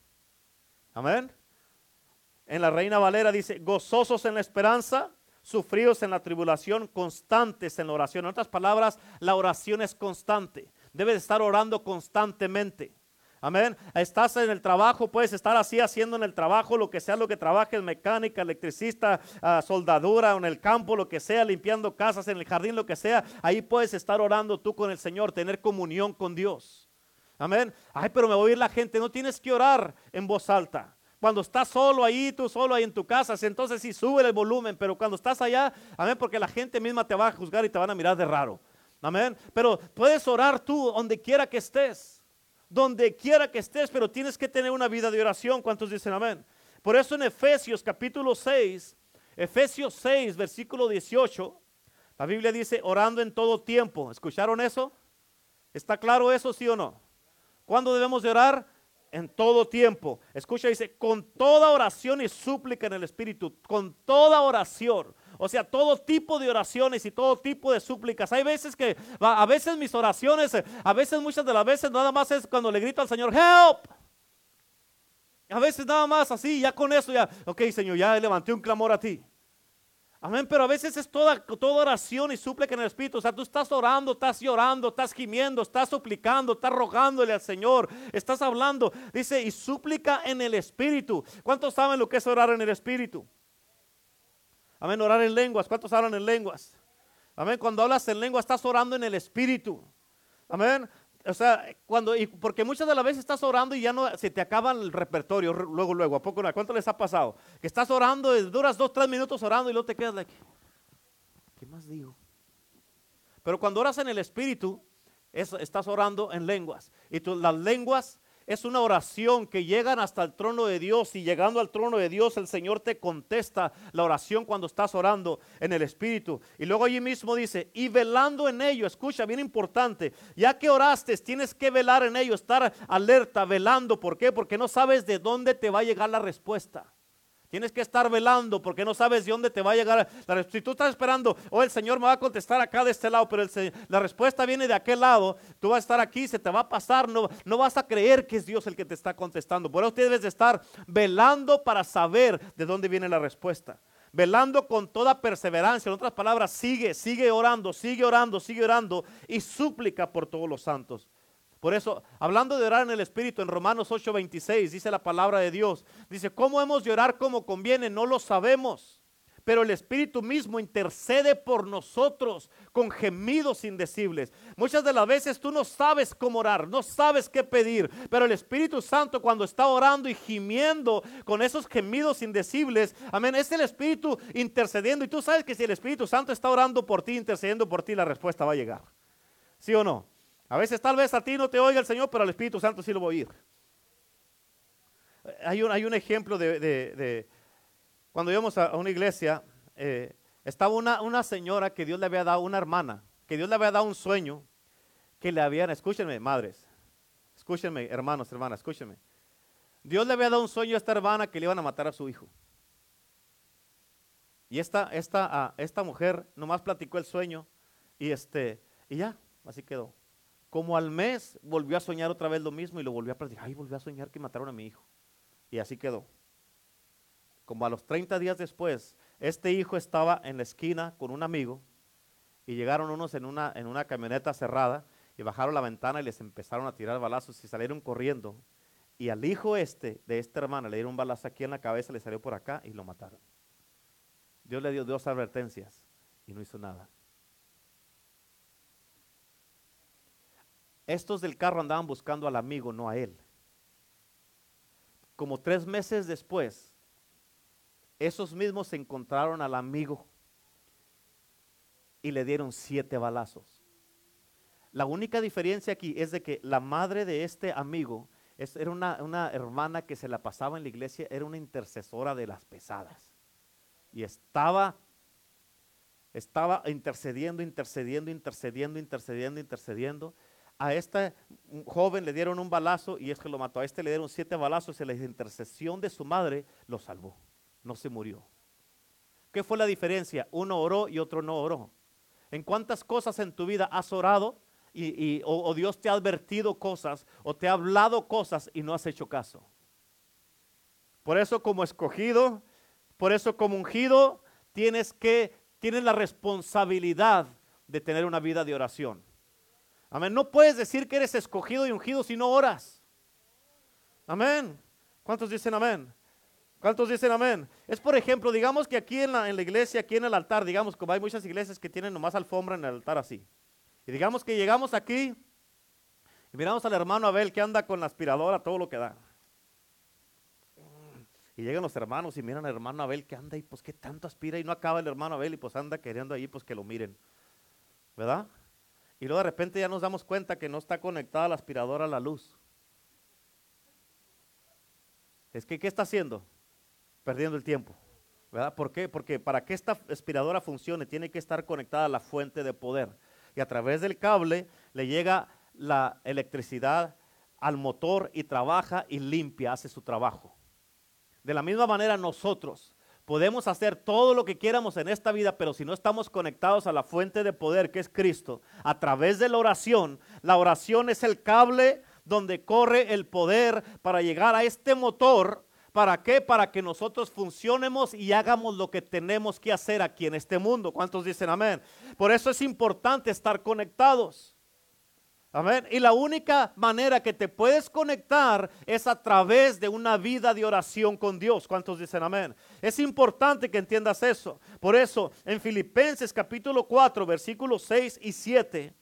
Amén. En la Reina Valera dice, gozosos en la esperanza, sufridos en la tribulación, constantes en la oración. En otras palabras, la oración es constante. Debes estar orando constantemente. Amén. Estás en el trabajo, puedes estar así haciendo en el trabajo lo que sea lo que trabajes, mecánica, electricista, ah, soldadura, en el campo, lo que sea, limpiando casas, en el jardín, lo que sea. Ahí puedes estar orando tú con el Señor, tener comunión con Dios. Amén. Ay, pero me voy a oír la gente. No tienes que orar en voz alta. Cuando estás solo ahí, tú solo ahí en tu casa, entonces sí sube el volumen, pero cuando estás allá, amén, porque la gente misma te va a juzgar y te van a mirar de raro. Amén. Pero puedes orar tú donde quiera que estés. Donde quiera que estés, pero tienes que tener una vida de oración. ¿Cuántos dicen amén? Por eso en Efesios capítulo 6, Efesios 6, versículo 18, la Biblia dice orando en todo tiempo. ¿Escucharon eso? ¿Está claro eso, sí o no? ¿Cuándo debemos de orar? en todo tiempo. Escucha, dice, con toda oración y súplica en el Espíritu, con toda oración. O sea, todo tipo de oraciones y todo tipo de súplicas. Hay veces que, a veces mis oraciones, a veces muchas de las veces nada más es cuando le grito al Señor, help. A veces nada más así, ya con eso ya, ok Señor, ya levanté un clamor a ti. Amén, pero a veces es toda, toda oración y súplica en el Espíritu. O sea, tú estás orando, estás llorando, estás gimiendo, estás suplicando, estás rogándole al Señor, estás hablando. Dice, y súplica en el Espíritu. ¿Cuántos saben lo que es orar en el Espíritu? Amén, orar en lenguas. ¿Cuántos hablan en lenguas? Amén, cuando hablas en lengua estás orando en el Espíritu. Amén. o sea, cuando, y porque muchas de las veces estás orando y ya no se te acaba el repertorio luego, luego, ¿a poco? ¿Cuánto les ha pasado? Que estás orando, duras dos, tres minutos orando y luego te quedas like, ¿qué más digo? Pero cuando oras en el Espíritu, estás orando en lenguas. Y las lenguas es una oración que llegan hasta el trono de Dios y llegando al trono de Dios el Señor te contesta la oración cuando estás orando en el Espíritu. Y luego allí mismo dice, y velando en ello, escucha, bien importante, ya que oraste, tienes que velar en ello, estar alerta, velando. ¿Por qué? Porque no sabes de dónde te va a llegar la respuesta. Tienes que estar velando porque no sabes de dónde te va a llegar. Si tú estás esperando, oh, el Señor me va a contestar acá de este lado, pero la respuesta viene de aquel lado, tú vas a estar aquí, se te va a pasar, no, no vas a creer que es Dios el que te está contestando. Por eso debes de estar velando para saber de dónde viene la respuesta. Velando con toda perseverancia, en otras palabras, sigue, sigue orando, sigue orando, sigue orando y súplica por todos los santos. Por eso, hablando de orar en el Espíritu, en Romanos 8:26 dice la palabra de Dios, dice, ¿cómo hemos de orar como conviene? No lo sabemos, pero el Espíritu mismo intercede por nosotros con gemidos indecibles. Muchas de las veces tú no sabes cómo orar, no sabes qué pedir, pero el Espíritu Santo cuando está orando y gimiendo con esos gemidos indecibles, amén, es el Espíritu intercediendo y tú sabes que si el Espíritu Santo está orando por ti, intercediendo por ti, la respuesta va a llegar. ¿Sí o no? A veces tal vez a ti no te oiga el Señor, pero al Espíritu Santo sí lo va a oír. Hay un, hay un ejemplo de, cuando íbamos a, una iglesia, eh, estaba una, una, señora que Dios le había dado, una hermana, que Dios le había dado un sueño, que le habían, escúchenme, madres, escúchenme, hermanos, hermanas, escúchenme. Dios le había dado un sueño a esta hermana que le iban a matar a su hijo. Y esta, esta, ah, esta mujer nomás platicó el sueño y, este, y ya, así quedó. Como al mes volvió a soñar otra vez lo mismo y lo volvió a platicar. Ay, volvió a soñar que mataron a mi hijo. Y así quedó. Como a los 30 días después, este hijo estaba en la esquina con un amigo y llegaron unos en una, en una camioneta cerrada y bajaron la ventana y les empezaron a tirar balazos y salieron corriendo. Y al hijo este de esta hermana le dieron un balazo aquí en la cabeza, le salió por acá y lo mataron. Dios le dio dos advertencias y no hizo nada. Estos del carro andaban buscando al amigo, no a él. Como tres meses después, esos mismos encontraron al amigo y le dieron siete balazos. La única diferencia aquí es de que la madre de este amigo era una, una, hermana que se la pasaba en la iglesia, era una intercesora de las pesadas. Y estaba, estaba intercediendo, intercediendo, intercediendo, intercediendo, intercediendo. A este joven le dieron un balazo y es que lo mató. A este le dieron siete balazos y la intercesión de su madre lo salvó. No se murió. ¿Qué fue la diferencia? Uno oró y otro no oró. ¿En cuántas cosas en tu vida has orado y, o, Dios te ha advertido cosas o te ha hablado cosas y no has hecho caso? Por eso como escogido, por eso como ungido, tienes que, tienes la responsabilidad de tener una vida de oración. Amén. No puedes decir que eres escogido y ungido si no oras. Amén. ¿Cuántos dicen amén? ¿Cuántos dicen amén? Es por ejemplo, digamos que aquí en la, en la, iglesia, aquí en el altar, digamos como hay muchas iglesias que tienen nomás alfombra en el altar así. Y digamos que llegamos aquí y miramos al hermano Abel que anda con la aspiradora, todo lo que da. Y llegan los hermanos y miran al hermano Abel que anda y pues qué tanto aspira y no acaba el hermano Abel y pues anda queriendo ahí pues que lo miren. ¿Verdad? Y luego de repente ya nos damos cuenta que no está conectada la aspiradora a la luz. Es que, ¿qué está haciendo? Perdiendo el tiempo. ¿Verdad? ¿Por qué? Porque para que esta aspiradora funcione tiene que estar conectada a la fuente de poder. Y a través del cable le llega la electricidad al motor y trabaja y limpia, hace su trabajo. De la misma manera nosotros, Podemos hacer todo lo que quieramos en esta vida, pero si no estamos conectados a la fuente de poder que es Cristo, a través de la oración, la oración es el cable donde corre el poder para llegar a este motor. ¿Para qué? Para que nosotros funcionemos y hagamos lo que tenemos que hacer aquí en este mundo. ¿Cuántos dicen amén? Por eso es importante estar conectados. Amén. Y la única manera que te puedes conectar es a través de una vida de oración con Dios. ¿Cuántos dicen amén? Es importante que entiendas eso. Por eso, en Filipenses capítulo 4, versículos 6 y 7,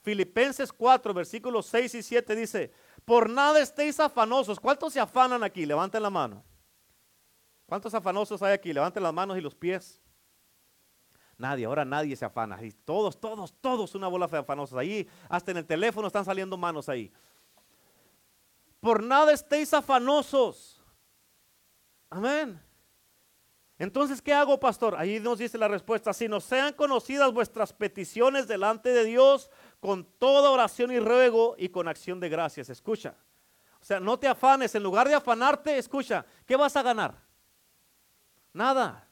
Filipenses 4, versículos 6 y 7 dice, por nada estéis afanosos. ¿Cuántos se afanan aquí? Levanten la mano. ¿Cuántos afanosos hay aquí? Levanten las manos y los pies. Nadie, ahora nadie se afana. Y todos, todos, todos una bola de afanosos. Ahí, hasta en el teléfono están saliendo manos ahí. Por nada estéis afanosos. Amén. Entonces, ¿qué hago, pastor? Ahí nos dice la respuesta. Si no sean conocidas vuestras peticiones delante de Dios con toda oración y ruego y con acción de gracias. Escucha. O sea, no te afanes. En lugar de afanarte, escucha. ¿Qué vas a ganar? Nada.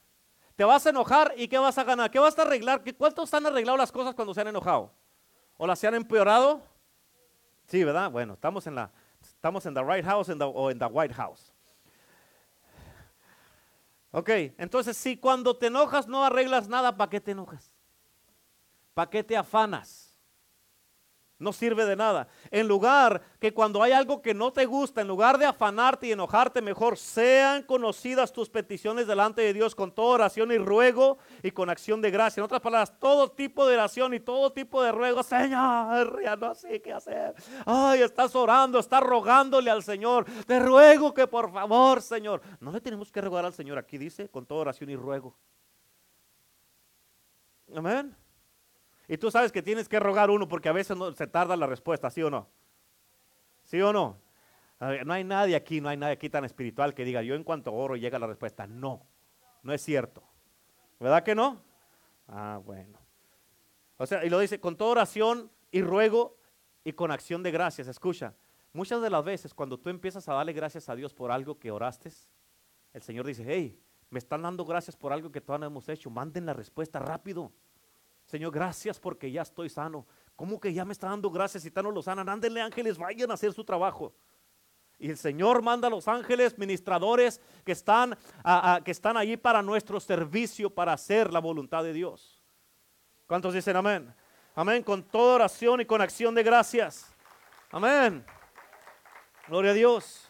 Te vas a enojar y ¿qué vas a ganar? ¿Qué vas a arreglar? ¿Cuántos han arreglado las cosas cuando se han enojado? ¿O las se han empeorado? Sí, ¿verdad? Bueno, estamos en la, estamos en the right house o en the white house. Ok, entonces si cuando te enojas no arreglas nada, ¿para qué te enojas? ¿Para qué te afanas? No sirve de nada. En lugar que cuando hay algo que no te gusta, en lugar de afanarte y enojarte, mejor sean conocidas tus peticiones delante de Dios con toda oración y ruego y con acción de gracia. En otras palabras, todo tipo de oración y todo tipo de ruego. Señor, ya no sé qué hacer. Ay, estás orando, estás rogándole al Señor. Te ruego que por favor, Señor. No le tenemos que rogar al Señor. Aquí dice con toda oración y ruego. Amén. Y tú sabes que tienes que rogar uno porque a veces no, se tarda la respuesta, ¿sí o no? ¿Sí o no? No hay nadie aquí, no hay nadie aquí tan espiritual que diga, yo en cuanto oro llega la respuesta. No, no es cierto. ¿Verdad que no? Ah, bueno. O sea, y lo dice con toda oración y ruego y con acción de gracias. Escucha, muchas de las veces cuando tú empiezas a darle gracias a Dios por algo que oraste, el Señor dice, hey, me están dando gracias por algo que todavía no hemos hecho. Manden la respuesta rápido. Señor, gracias porque ya estoy sano. ¿Cómo que ya me está dando gracias y tan no lo sanan? Ándenle ángeles, vayan a hacer su trabajo. Y el Señor manda a los ángeles ministradores que están, que están allí para nuestro servicio, para hacer la voluntad de Dios. ¿Cuántos dicen amén? Amén, con toda oración y con acción de gracias. Amén. Gloria a Dios.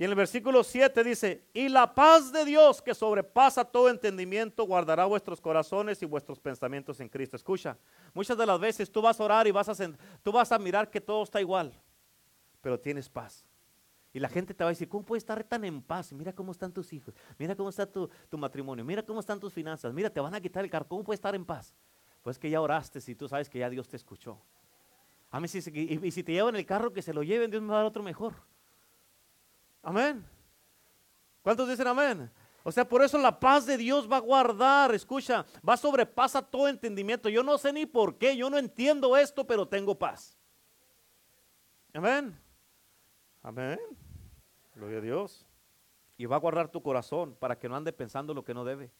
Y en el versículo 7 dice, y la paz de Dios que sobrepasa todo entendimiento guardará vuestros corazones y vuestros pensamientos en Cristo. Escucha, muchas de las veces tú vas a orar y vas a, tú vas a mirar que todo está igual, pero tienes paz. Y la gente te va a decir, ¿cómo puedes estar tan en paz? Mira cómo están tus hijos, mira cómo está tu, matrimonio, mira cómo están tus finanzas, mira, te van a quitar el carro, ¿cómo puedes estar en paz? Pues que ya oraste y tú sabes que ya Dios te escuchó. A mí, si, y, y si te llevan el carro, que se lo lleven, Dios me va a dar otro mejor. Amén. ¿Cuántos dicen amén? O sea, por eso la paz de Dios va a guardar, escucha, va a sobrepasa todo entendimiento. Yo no sé ni por qué, yo no entiendo esto, pero tengo paz. Amén. Amén. Gloria a Dios. Y va a guardar tu corazón para que no ande pensando lo que no debe.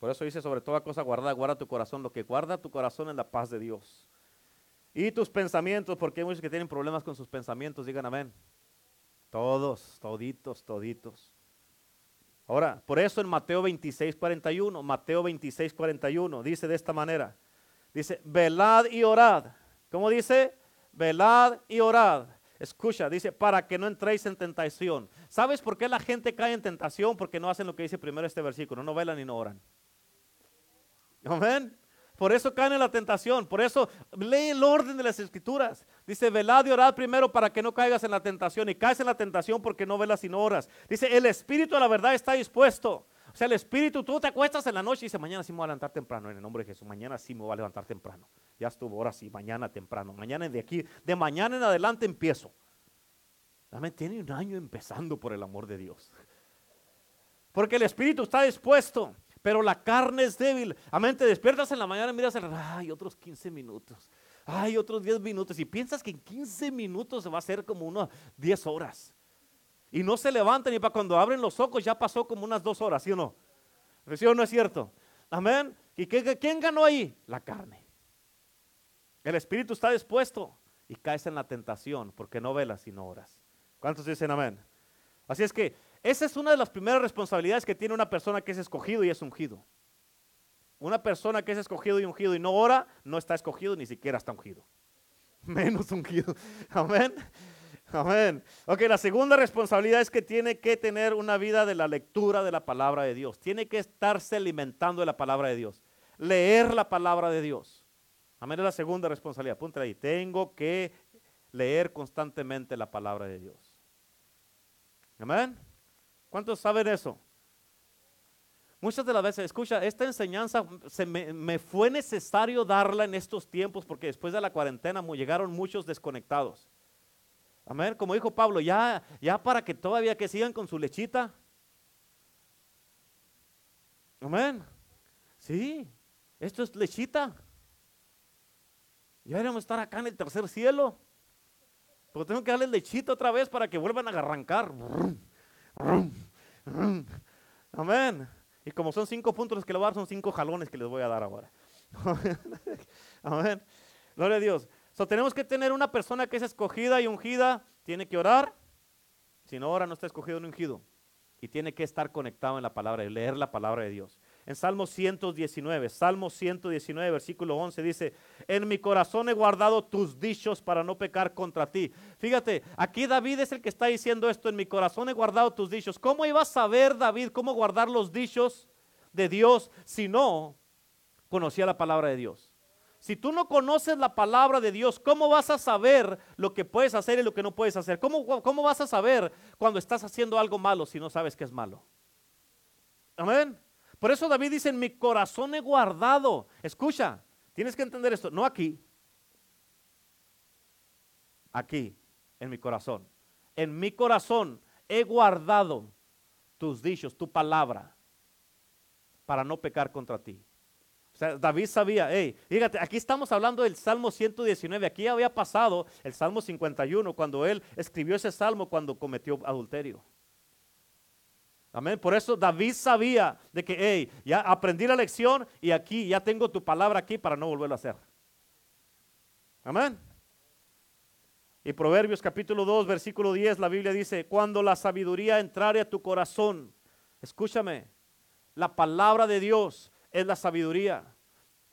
Por eso dice sobre toda cosa guarda, guarda tu corazón. Lo que guarda tu corazón es la paz de Dios. Y tus pensamientos, porque hay muchos que tienen problemas con sus pensamientos, digan amén. Todos, toditos, toditos. Ahora, por eso en Mateo 26, 41, Mateo 26, 41, dice de esta manera, dice, velad y orad. ¿Cómo dice? Velad y orad. Escucha, dice, para que no entréis en tentación. ¿Sabes por qué la gente cae en tentación? Porque no hacen lo que dice primero este versículo, no velan y no oran. Amén. Por eso caen en la tentación. Por eso lee el orden de las escrituras. Dice, velad y orad primero para que no caigas en la tentación. Y caes en la tentación porque no velas sino oras. Dice, el espíritu a la verdad está dispuesto. O sea, el espíritu, tú te acuestas en la noche y dices, mañana sí me voy a levantar temprano. En el nombre de Jesús, mañana sí me voy a levantar temprano. Ya estuvo, ahora sí, mañana temprano. Mañana de aquí, de mañana en adelante empiezo. Dame, tiene un año empezando por el amor de Dios. Porque el espíritu está dispuesto pero la carne es débil. Amén, te despiertas en la mañana y miras, el, ay, otros 15 minutos, ay, otros 10 minutos, y piensas que en 15 minutos va a hacer como unas 10 horas. Y no se levantan y para cuando abren los ojos ya pasó como unas 2 horas, ¿sí o no? ¿Sí o no es cierto? Amén. ¿Y qué, quién ganó ahí? La carne. El espíritu está dispuesto y caes en la tentación porque no velas sino horas. ¿Cuántos dicen amén? Así es que esa es una de las primeras responsabilidades que tiene una persona que es escogido y es ungido. Una persona que es escogido y ungido y no ora, no está escogido, ni siquiera está ungido. Menos ungido. Amén. Amén. Ok, la segunda responsabilidad es que tiene que tener una vida de la lectura de la palabra de Dios. Tiene que estarse alimentando de la palabra de Dios. Leer la palabra de Dios. Amén, es la segunda responsabilidad. Apúntale ahí. Tengo que leer constantemente la palabra de Dios. Amén. ¿Cuántos saben eso? Muchas de las veces, escucha, esta enseñanza se me, fue necesario darla en estos tiempos porque después de la cuarentena llegaron muchos desconectados. Amén, como dijo Pablo, ya, ya para que todavía que sigan con su lechita. Amén. Sí, esto es lechita. Ya deberíamos estar acá en el tercer cielo. Pero tengo que darle lechita otra vez para que vuelvan a arrancar. Amén. Y como son cinco puntos los que le voy a dar, son cinco jalones que les voy a dar ahora. Amén. Gloria a Dios. So, tenemos que tener una persona que es escogida y ungida, tiene que orar. Si no ora, no está escogido ni ungido. Y tiene que estar conectado en la palabra, y leer la palabra de Dios. En Salmo 119, Salmo 119, versículo 11 dice, en mi corazón he guardado tus dichos para no pecar contra ti. Fíjate, aquí David es el que está diciendo esto, en mi corazón he guardado tus dichos. ¿Cómo iba a saber David cómo guardar los dichos de Dios si no conocía la palabra de Dios? Si tú no conoces la palabra de Dios, ¿cómo vas a saber lo que puedes hacer y lo que no puedes hacer? ¿Cómo, cómo vas a saber cuando estás haciendo algo malo si no sabes que es malo? Amén. Por eso David dice, en mi corazón he guardado. Escucha, tienes que entender esto, no aquí. Aquí, en mi corazón. En mi corazón he guardado tus dichos, tu palabra, para no pecar contra ti. O sea, David sabía, hey, fíjate, aquí estamos hablando del Salmo 119, aquí había pasado el Salmo 51 cuando él escribió ese salmo cuando cometió adulterio. Amén. Por eso David sabía de que, hey, ya aprendí la lección y aquí ya tengo tu palabra aquí para no volverlo a hacer. Amén. Y Proverbios capítulo 2, versículo 10, la Biblia dice, cuando la sabiduría entrare a tu corazón, escúchame, la palabra de Dios es la sabiduría.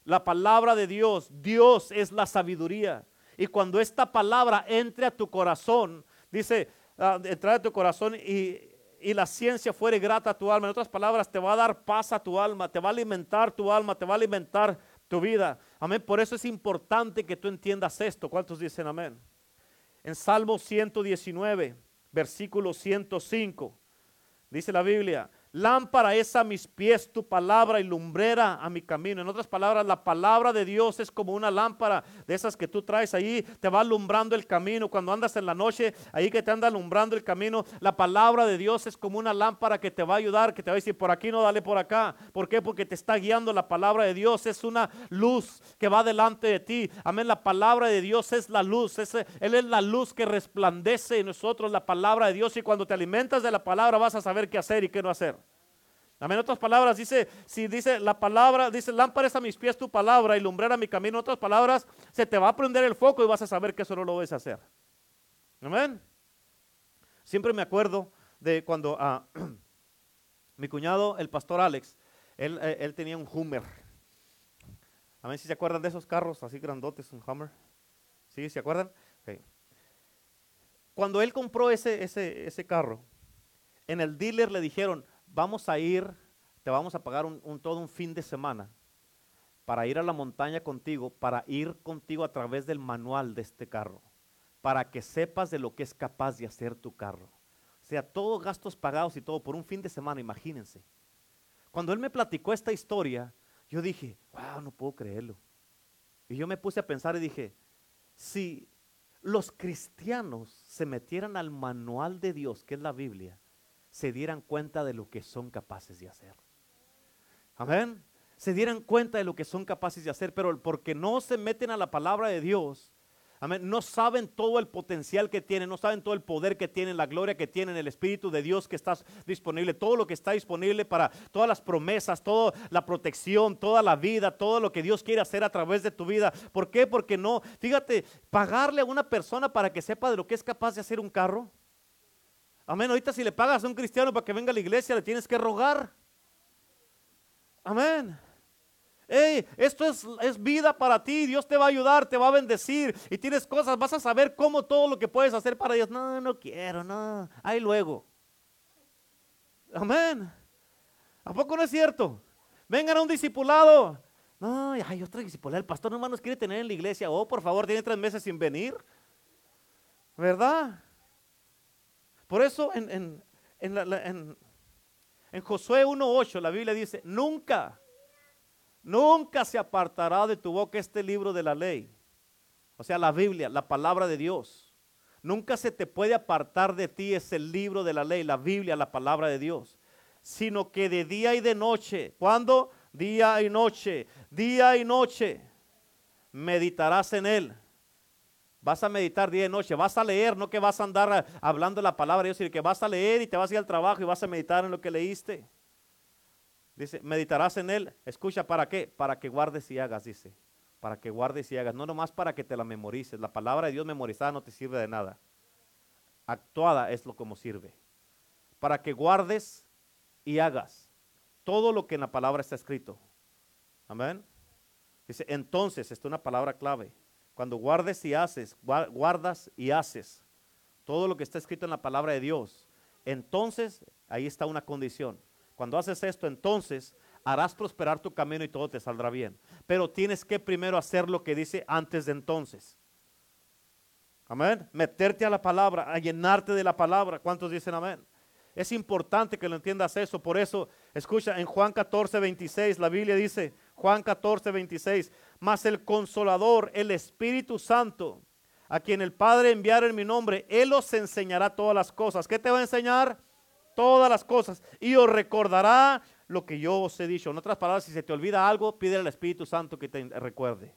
La palabra de Dios, Dios es la sabiduría. Y cuando esta palabra entre a tu corazón, dice, uh, entrar a tu corazón y y la ciencia fuere grata a tu alma. En otras palabras, te va a dar paz a tu alma, te va a alimentar tu alma, te va a alimentar tu vida. Amén. Por eso es importante que tú entiendas esto. ¿Cuántos dicen amén? En Salmo 119, versículo 105, dice la Biblia, Lámpara es a mis pies tu palabra y lumbrera a mi camino. En otras palabras, la palabra de Dios es como una lámpara de esas que tú traes ahí, te va alumbrando el camino. Cuando andas en la noche, ahí que te anda alumbrando el camino, la palabra de Dios es como una lámpara que te va a ayudar, que te va a decir por aquí no, dale por acá. ¿Por qué? Porque te está guiando la palabra de Dios. Es una luz que va delante de ti. Amén. La palabra de Dios es la luz. él es la luz que resplandece en nosotros, la palabra de Dios. Y cuando te alimentas de la palabra, vas a saber qué hacer y qué no hacer. Amén. En otras palabras, dice, si dice la palabra, dice, lámparas a mis pies tu palabra y lumbrera mi camino. En otras palabras, se te va a prender el foco y vas a saber que eso no lo vas a hacer. Amén. Siempre me acuerdo de cuando ah, mi cuñado, el pastor Alex, él, eh, él, tenía un Hummer. Amén. Si se acuerdan de esos carros así grandotes, un Hummer. ¿Sí? ¿Se acuerdan? Cuando él compró ese, ese, ese carro, en el dealer le dijeron, vamos a ir, te vamos a pagar un, todo un fin de semana para ir a la montaña contigo, para ir contigo a través del manual de este carro, para que sepas de lo que es capaz de hacer tu carro. O sea, todos gastos pagados y todo por un fin de semana, imagínense. Cuando él me platicó esta historia, yo dije, wow, no puedo creerlo. Y yo me puse a pensar y dije, si los cristianos se metieran al manual de Dios, que es la Biblia, se dieran cuenta de lo que son capaces de hacer. Amén. Se dieran cuenta de lo que son capaces de hacer, pero porque no se meten a la palabra de Dios, Amén. No saben todo el potencial que tienen, no saben todo el poder que tienen, la gloria que tienen, el Espíritu de Dios que está disponible, todo lo que está disponible para todas las promesas, toda la protección, toda la vida, todo lo que Dios quiere hacer a través de tu vida. ¿Por qué? Porque no, fíjate, pagarle a una persona para que sepa de lo que es capaz de hacer un carro. Amén. Ahorita si le pagas a un cristiano para que venga a la iglesia, le tienes que rogar. Amén. Hey, esto es, es, vida para ti. Dios te va a ayudar, te va a bendecir. Y tienes cosas, vas a saber cómo todo lo que puedes hacer para Dios. No, no quiero, no. Ahí luego. Amén. ¿A poco no es cierto? Vengan a un discipulado. No, ay, otra discipular. El pastor nomás nos quiere tener en la iglesia. Oh, por favor, tiene tres meses sin venir. ¿Verdad? Por eso en, en, en, en Josué 1.8 la Biblia dice, nunca, nunca se apartará de tu boca este libro de la ley. O sea, la Biblia, la palabra de Dios. Nunca se te puede apartar de ti ese libro de la ley, la Biblia, la palabra de Dios. Sino que de día y de noche, ¿cuándo? Día y noche, día y noche, meditarás en él Vas a meditar día y noche, vas a leer, no que vas a andar hablando la palabra de Dios, sino que vas a leer y te vas a ir al trabajo y vas a meditar en lo que leíste. Dice, meditarás en él. Escucha, ¿para qué? Para que guardes y hagas, dice. Para que guardes y hagas. No nomás para que te la memorices. La palabra de Dios memorizada no te sirve de nada. Actuada es lo como sirve. Para que guardes y hagas todo lo que en la palabra está escrito. Amén. Dice, entonces, esta es una palabra clave. Cuando guardes y haces, guardas y haces todo lo que está escrito en la palabra de Dios, entonces ahí está una condición. Cuando haces esto, entonces harás prosperar tu camino y todo te saldrá bien. Pero tienes que primero hacer lo que dice antes de entonces. Amén. Meterte a la palabra, a llenarte de la palabra. ¿Cuántos dicen amén? Es importante que lo entiendas eso. Por eso, escucha, en Juan 14, 26, la Biblia dice, Juan 14, 26, mas el consolador, el Espíritu Santo, a quien el Padre enviara en mi nombre, Él os enseñará todas las cosas. ¿Qué te va a enseñar? Todas las cosas. Y os recordará lo que yo os he dicho. En otras palabras, si se te olvida algo, pide al Espíritu Santo que te recuerde.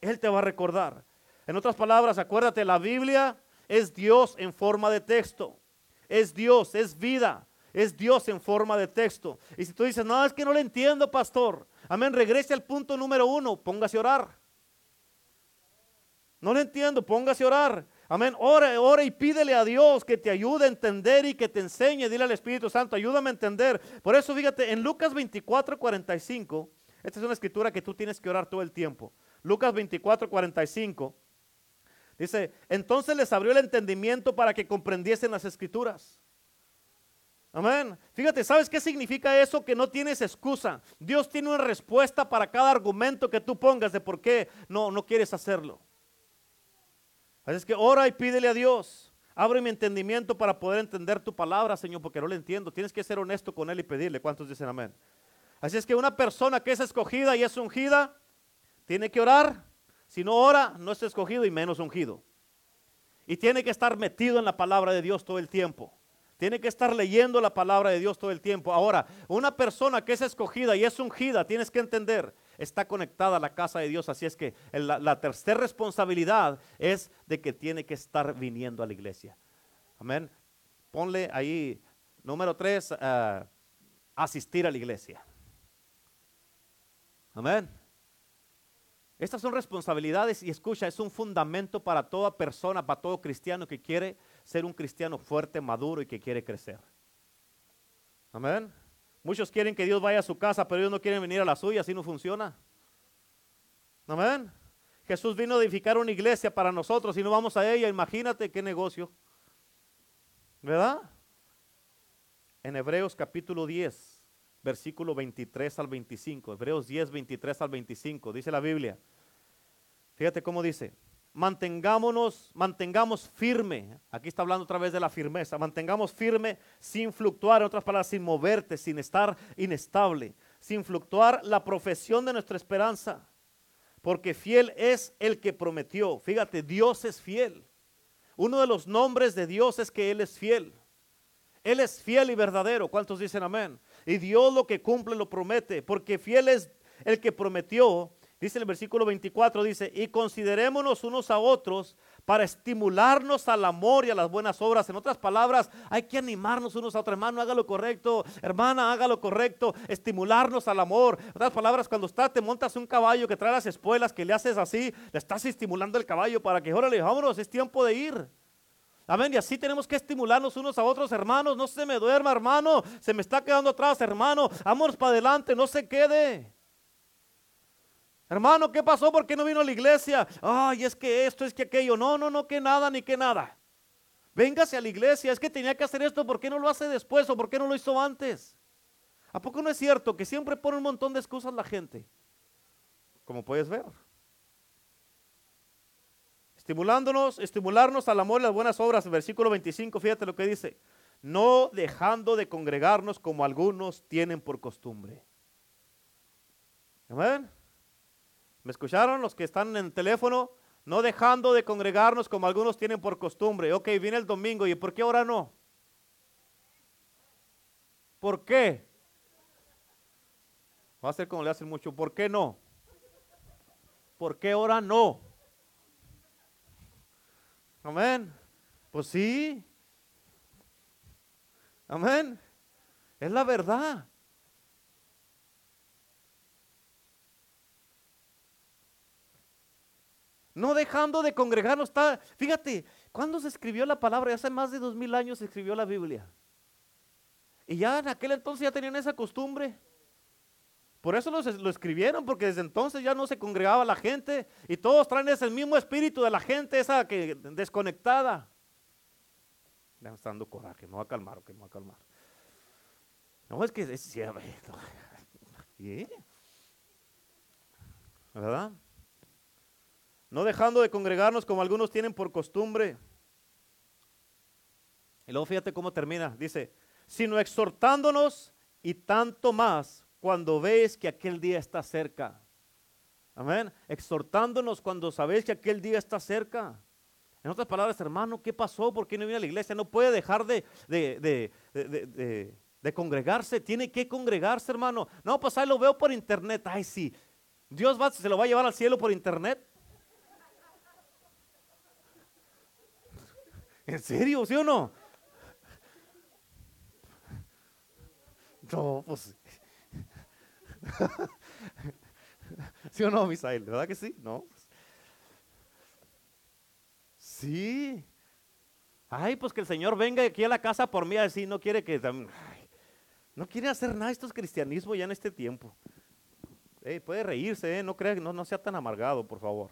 Él te va a recordar. En otras palabras, acuérdate, la Biblia es Dios en forma de texto. Es Dios, es vida. Es Dios en forma de texto. Y si tú dices, no, es que no lo entiendo, pastor. Amén, regrese al punto número uno, póngase a orar. No lo entiendo, póngase a orar. Amén, ora, ora y pídele a Dios que te ayude a entender y que te enseñe. Dile al Espíritu Santo, ayúdame a entender. Por eso, fíjate, en Lucas 24, 45, esta es una escritura que tú tienes que orar todo el tiempo. Lucas 24, 45. Dice, entonces les abrió el entendimiento para que comprendiesen las escrituras. Amén. Fíjate, ¿sabes qué significa eso? Que no tienes excusa. Dios tiene una respuesta para cada argumento que tú pongas de por qué no, no quieres hacerlo. Así es que ora y pídele a Dios. Abre mi entendimiento para poder entender tu palabra, Señor, porque no lo entiendo. Tienes que ser honesto con Él y pedirle. ¿Cuántos dicen amén? Así es que una persona que es escogida y es ungida, tiene que orar. Si no ora, no es escogido y menos ungido. Y tiene que estar metido en la palabra de Dios todo el tiempo. Tiene que estar leyendo la palabra de Dios todo el tiempo. Ahora, una persona que es escogida y es ungida, tienes que entender, está conectada a la casa de Dios. Así es que la, tercera responsabilidad es de que tiene que estar viniendo a la iglesia. Amén. Ponle ahí, número tres, eh, asistir a la iglesia. Amén. Estas son responsabilidades y escucha, es un fundamento para toda persona, para todo cristiano que quiere ser un cristiano fuerte, maduro y que quiere crecer. Amén. Muchos quieren que Dios vaya a su casa, pero ellos no quieren venir a la suya, así no funciona. Amén. Jesús vino a edificar una iglesia para nosotros y no vamos a ella, imagínate qué negocio. ¿Verdad? En Hebreos capítulo 10, versículo 23 al 25. Hebreos 10, 23 al 25, dice la Biblia. Fíjate cómo dice mantengámonos, mantengamos firme. Aquí está hablando otra vez de la firmeza. Mantengamos firme sin fluctuar, en otras palabras, sin moverte, sin estar inestable, sin fluctuar la profesión de nuestra esperanza. Porque fiel es el que prometió. Fíjate, Dios es fiel. Uno de los nombres de Dios es que Él es fiel. Él es fiel y verdadero. ¿Cuántos dicen amén? Y Dios lo que cumple lo promete. Porque fiel es el que prometió Dice el versículo 24, dice, y considerémonos unos a otros para estimularnos al amor y a las buenas obras. En otras palabras, hay que animarnos unos a otros. Hermano, haga lo correcto. Hermana, haga lo correcto. Estimularnos al amor. En otras palabras, cuando estás, te montas un caballo que trae las espuelas, que le haces así, le estás estimulando el caballo para que, órale, vámonos, es tiempo de ir. Amén. Y así tenemos que estimularnos unos a otros, hermanos. No se me duerma, hermano. Se me está quedando atrás, hermano. Vámonos para adelante, no se quede. Hermano, ¿qué pasó? ¿Por qué no vino a la iglesia? Ay, es que esto, es que aquello. No, no, no, que nada, ni que nada. Véngase a la iglesia. Es que tenía que hacer esto. ¿Por qué no lo hace después o por qué no lo hizo antes? ¿A poco no es cierto que siempre pone un montón de excusas la gente? como puedes ver. Estimulándonos, estimularnos al amor y las buenas obras. Versículo 25, fíjate lo que dice. No dejando de congregarnos como algunos tienen por costumbre. Amén. ¿Me escucharon los que están en el teléfono? No dejando de congregarnos como algunos tienen por costumbre. Ok, viene el domingo. ¿Y por qué ahora no? ¿Por qué? Va a ser como le hacen mucho. ¿Por qué no? ¿Por qué ahora no? Amén. Pues sí. Amén. Es la verdad. No dejando de congregarnos. Está, fíjate, ¿cuándo se escribió la palabra? Hace más de dos mil años se escribió la Biblia. Y ya en aquel entonces ya tenían esa costumbre. Por eso lo, escribieron, porque desde entonces ya no se congregaba la gente y todos traen ese mismo espíritu de la gente, esa que desconectada. Me está dando coraje, me voy a calmar, me a calmar. No, es que es cierto. ¿Verdad? No dejando de congregarnos como algunos tienen por costumbre. Y luego fíjate cómo termina. Dice, sino exhortándonos y tanto más cuando ves que aquel día está cerca. Amén. Exhortándonos cuando sabéis que aquel día está cerca. En otras palabras, hermano, ¿qué pasó? ¿Por qué no viene a la iglesia? No puede dejar de, de, congregarse. Tiene que congregarse, hermano. No, pues ahí lo veo por internet. Ay, sí. Dios se lo va a llevar al cielo por internet. ¿En serio? ¿Sí o no? No, pues ¿Sí o no, Misael? ¿Verdad que sí? No. Sí. Ay, pues que el Señor venga aquí a la casa por mí, así no quiere que... no quiere hacer nada, esto es cristianismo ya en este tiempo. puede reírse, ¿eh? no crea, no, no sea tan amargado, por favor.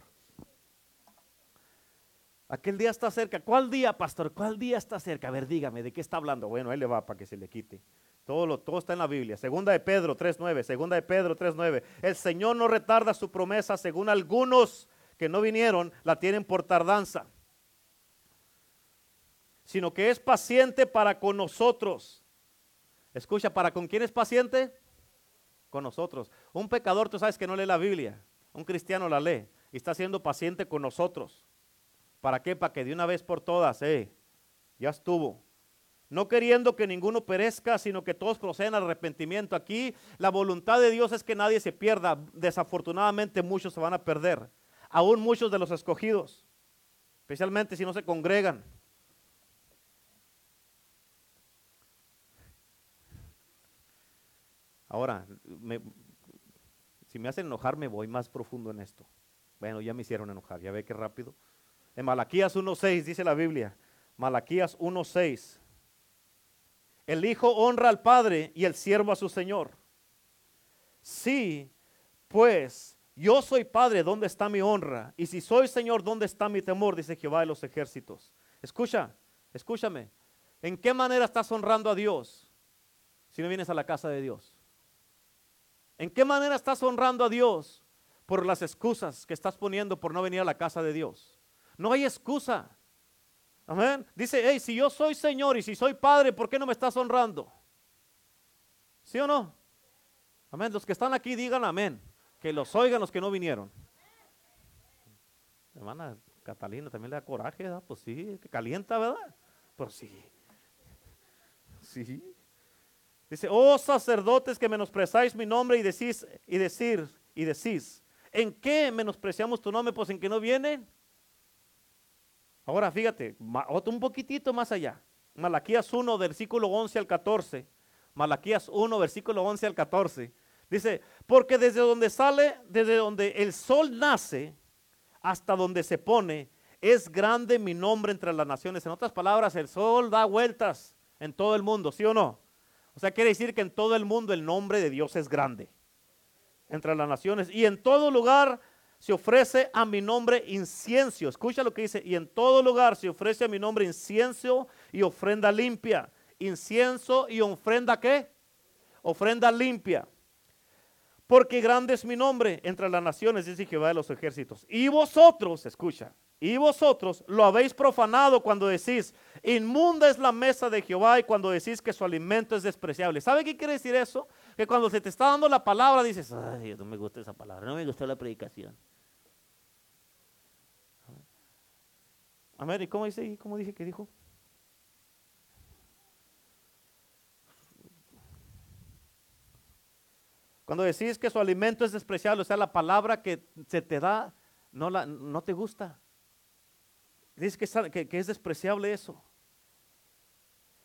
Aquel día está cerca. ¿Cuál día, pastor? ¿Cuál día está cerca? A ver, dígame, ¿de qué está hablando? Bueno, él le va para que se le quite. Todo, lo, todo está en la Biblia. Segunda de Pedro 3.9. Segunda de Pedro 3.9. El Señor no retarda su promesa según algunos que no vinieron la tienen por tardanza. Sino que es paciente para con nosotros. Escucha, ¿para con quién es paciente? Con nosotros. Un pecador, tú sabes que no lee la Biblia. Un cristiano la lee y está siendo paciente con nosotros. ¿Para qué? Para que de una vez por todas, eh, ya estuvo no queriendo que ninguno perezca, sino que todos procedan al arrepentimiento. Aquí la voluntad de Dios es que nadie se pierda. Desafortunadamente muchos se van a perder, aún muchos de los escogidos, especialmente si no se congregan. Ahora, si me hacen enojar, me voy más profundo en esto. Bueno, ya me hicieron enojar, ya ve qué rápido. En Malaquías 1.6 dice la Biblia, Malaquías 1.6. El hijo honra al padre y el siervo a su señor. Sí, pues yo soy padre, ¿dónde está mi honra? Y si soy señor, ¿dónde está mi temor? Dice Jehová de los ejércitos. Escucha, escúchame. ¿En qué manera estás honrando a Dios si no vienes a la casa de Dios? ¿En qué manera estás honrando a Dios por las excusas que estás poniendo por no venir a la casa de Dios? No hay excusa. Amén. Dice, hey, si yo soy Señor y si soy Padre, ¿por qué no me estás honrando? ¿Sí o no? Amén. Los que están aquí digan amén. Que los oigan los que no vinieron. Hermana Catalina también le da coraje, ¿verdad? Pues sí, que calienta, ¿verdad? Pues sí. Sí. Dice, oh sacerdotes que menosprezáis mi nombre y decís, y decir, y decís, ¿en qué menospreciamos tu nombre? Pues en que no vienen. Ahora fíjate, un poquitito más allá. Malaquías 1, versículo 11 al 14. Malaquías 1, versículo 11 al 14. Dice, porque desde donde sale, desde donde el sol nace hasta donde se pone, es grande mi nombre entre las naciones. En otras palabras, el sol da vueltas en todo el mundo, ¿sí o no? O sea, quiere decir que en todo el mundo el nombre de Dios es grande entre las naciones. Y en todo lugar se ofrece a mi nombre incienso. Escucha lo que dice. Y en todo lugar se ofrece a mi nombre incienso y ofrenda limpia. Incienso y ofrenda qué? Ofrenda limpia. porque grande es mi nombre entre las naciones, dice Jehová de los ejércitos. Y vosotros, escucha, y vosotros lo habéis profanado cuando decís, inmunda es la mesa de Jehová y cuando decís que su alimento es despreciable. ¿Sabe qué quiere decir eso? Que cuando se te está dando la palabra dices, ay, no me gusta esa palabra, no me gustó la predicación. A ver, ¿y cómo dice? ¿Cómo dije que dijo? Cuando decís que su alimento es despreciable, o sea, la palabra que se te da no, la, no te gusta. Dice que, que, es despreciable eso.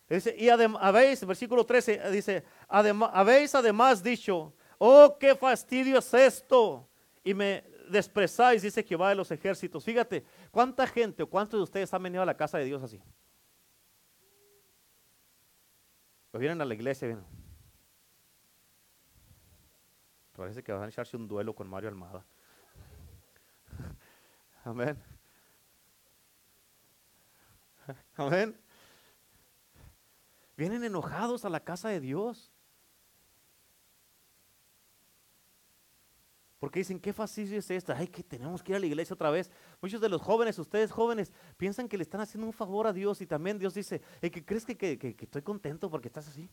Dice, y habéis, versículo 13, dice, habéis además dicho, oh, qué fastidio es esto. Y me desprezáis, dice Jehová de los ejércitos. Fíjate, ¿cuánta gente o cuántos de ustedes han venido a la casa de Dios así? Pues vienen a la iglesia, vienen. Parece que van a echarse un duelo con Mario Almada. Amén. Amén. Vienen enojados a la casa de Dios. Porque dicen, qué fácil es esta. Ay, que tenemos que ir a la iglesia otra vez. Muchos de los jóvenes, ustedes jóvenes, piensan que le están haciendo un favor a Dios y también Dios dice, que ¿crees que, que estoy contento porque estás así?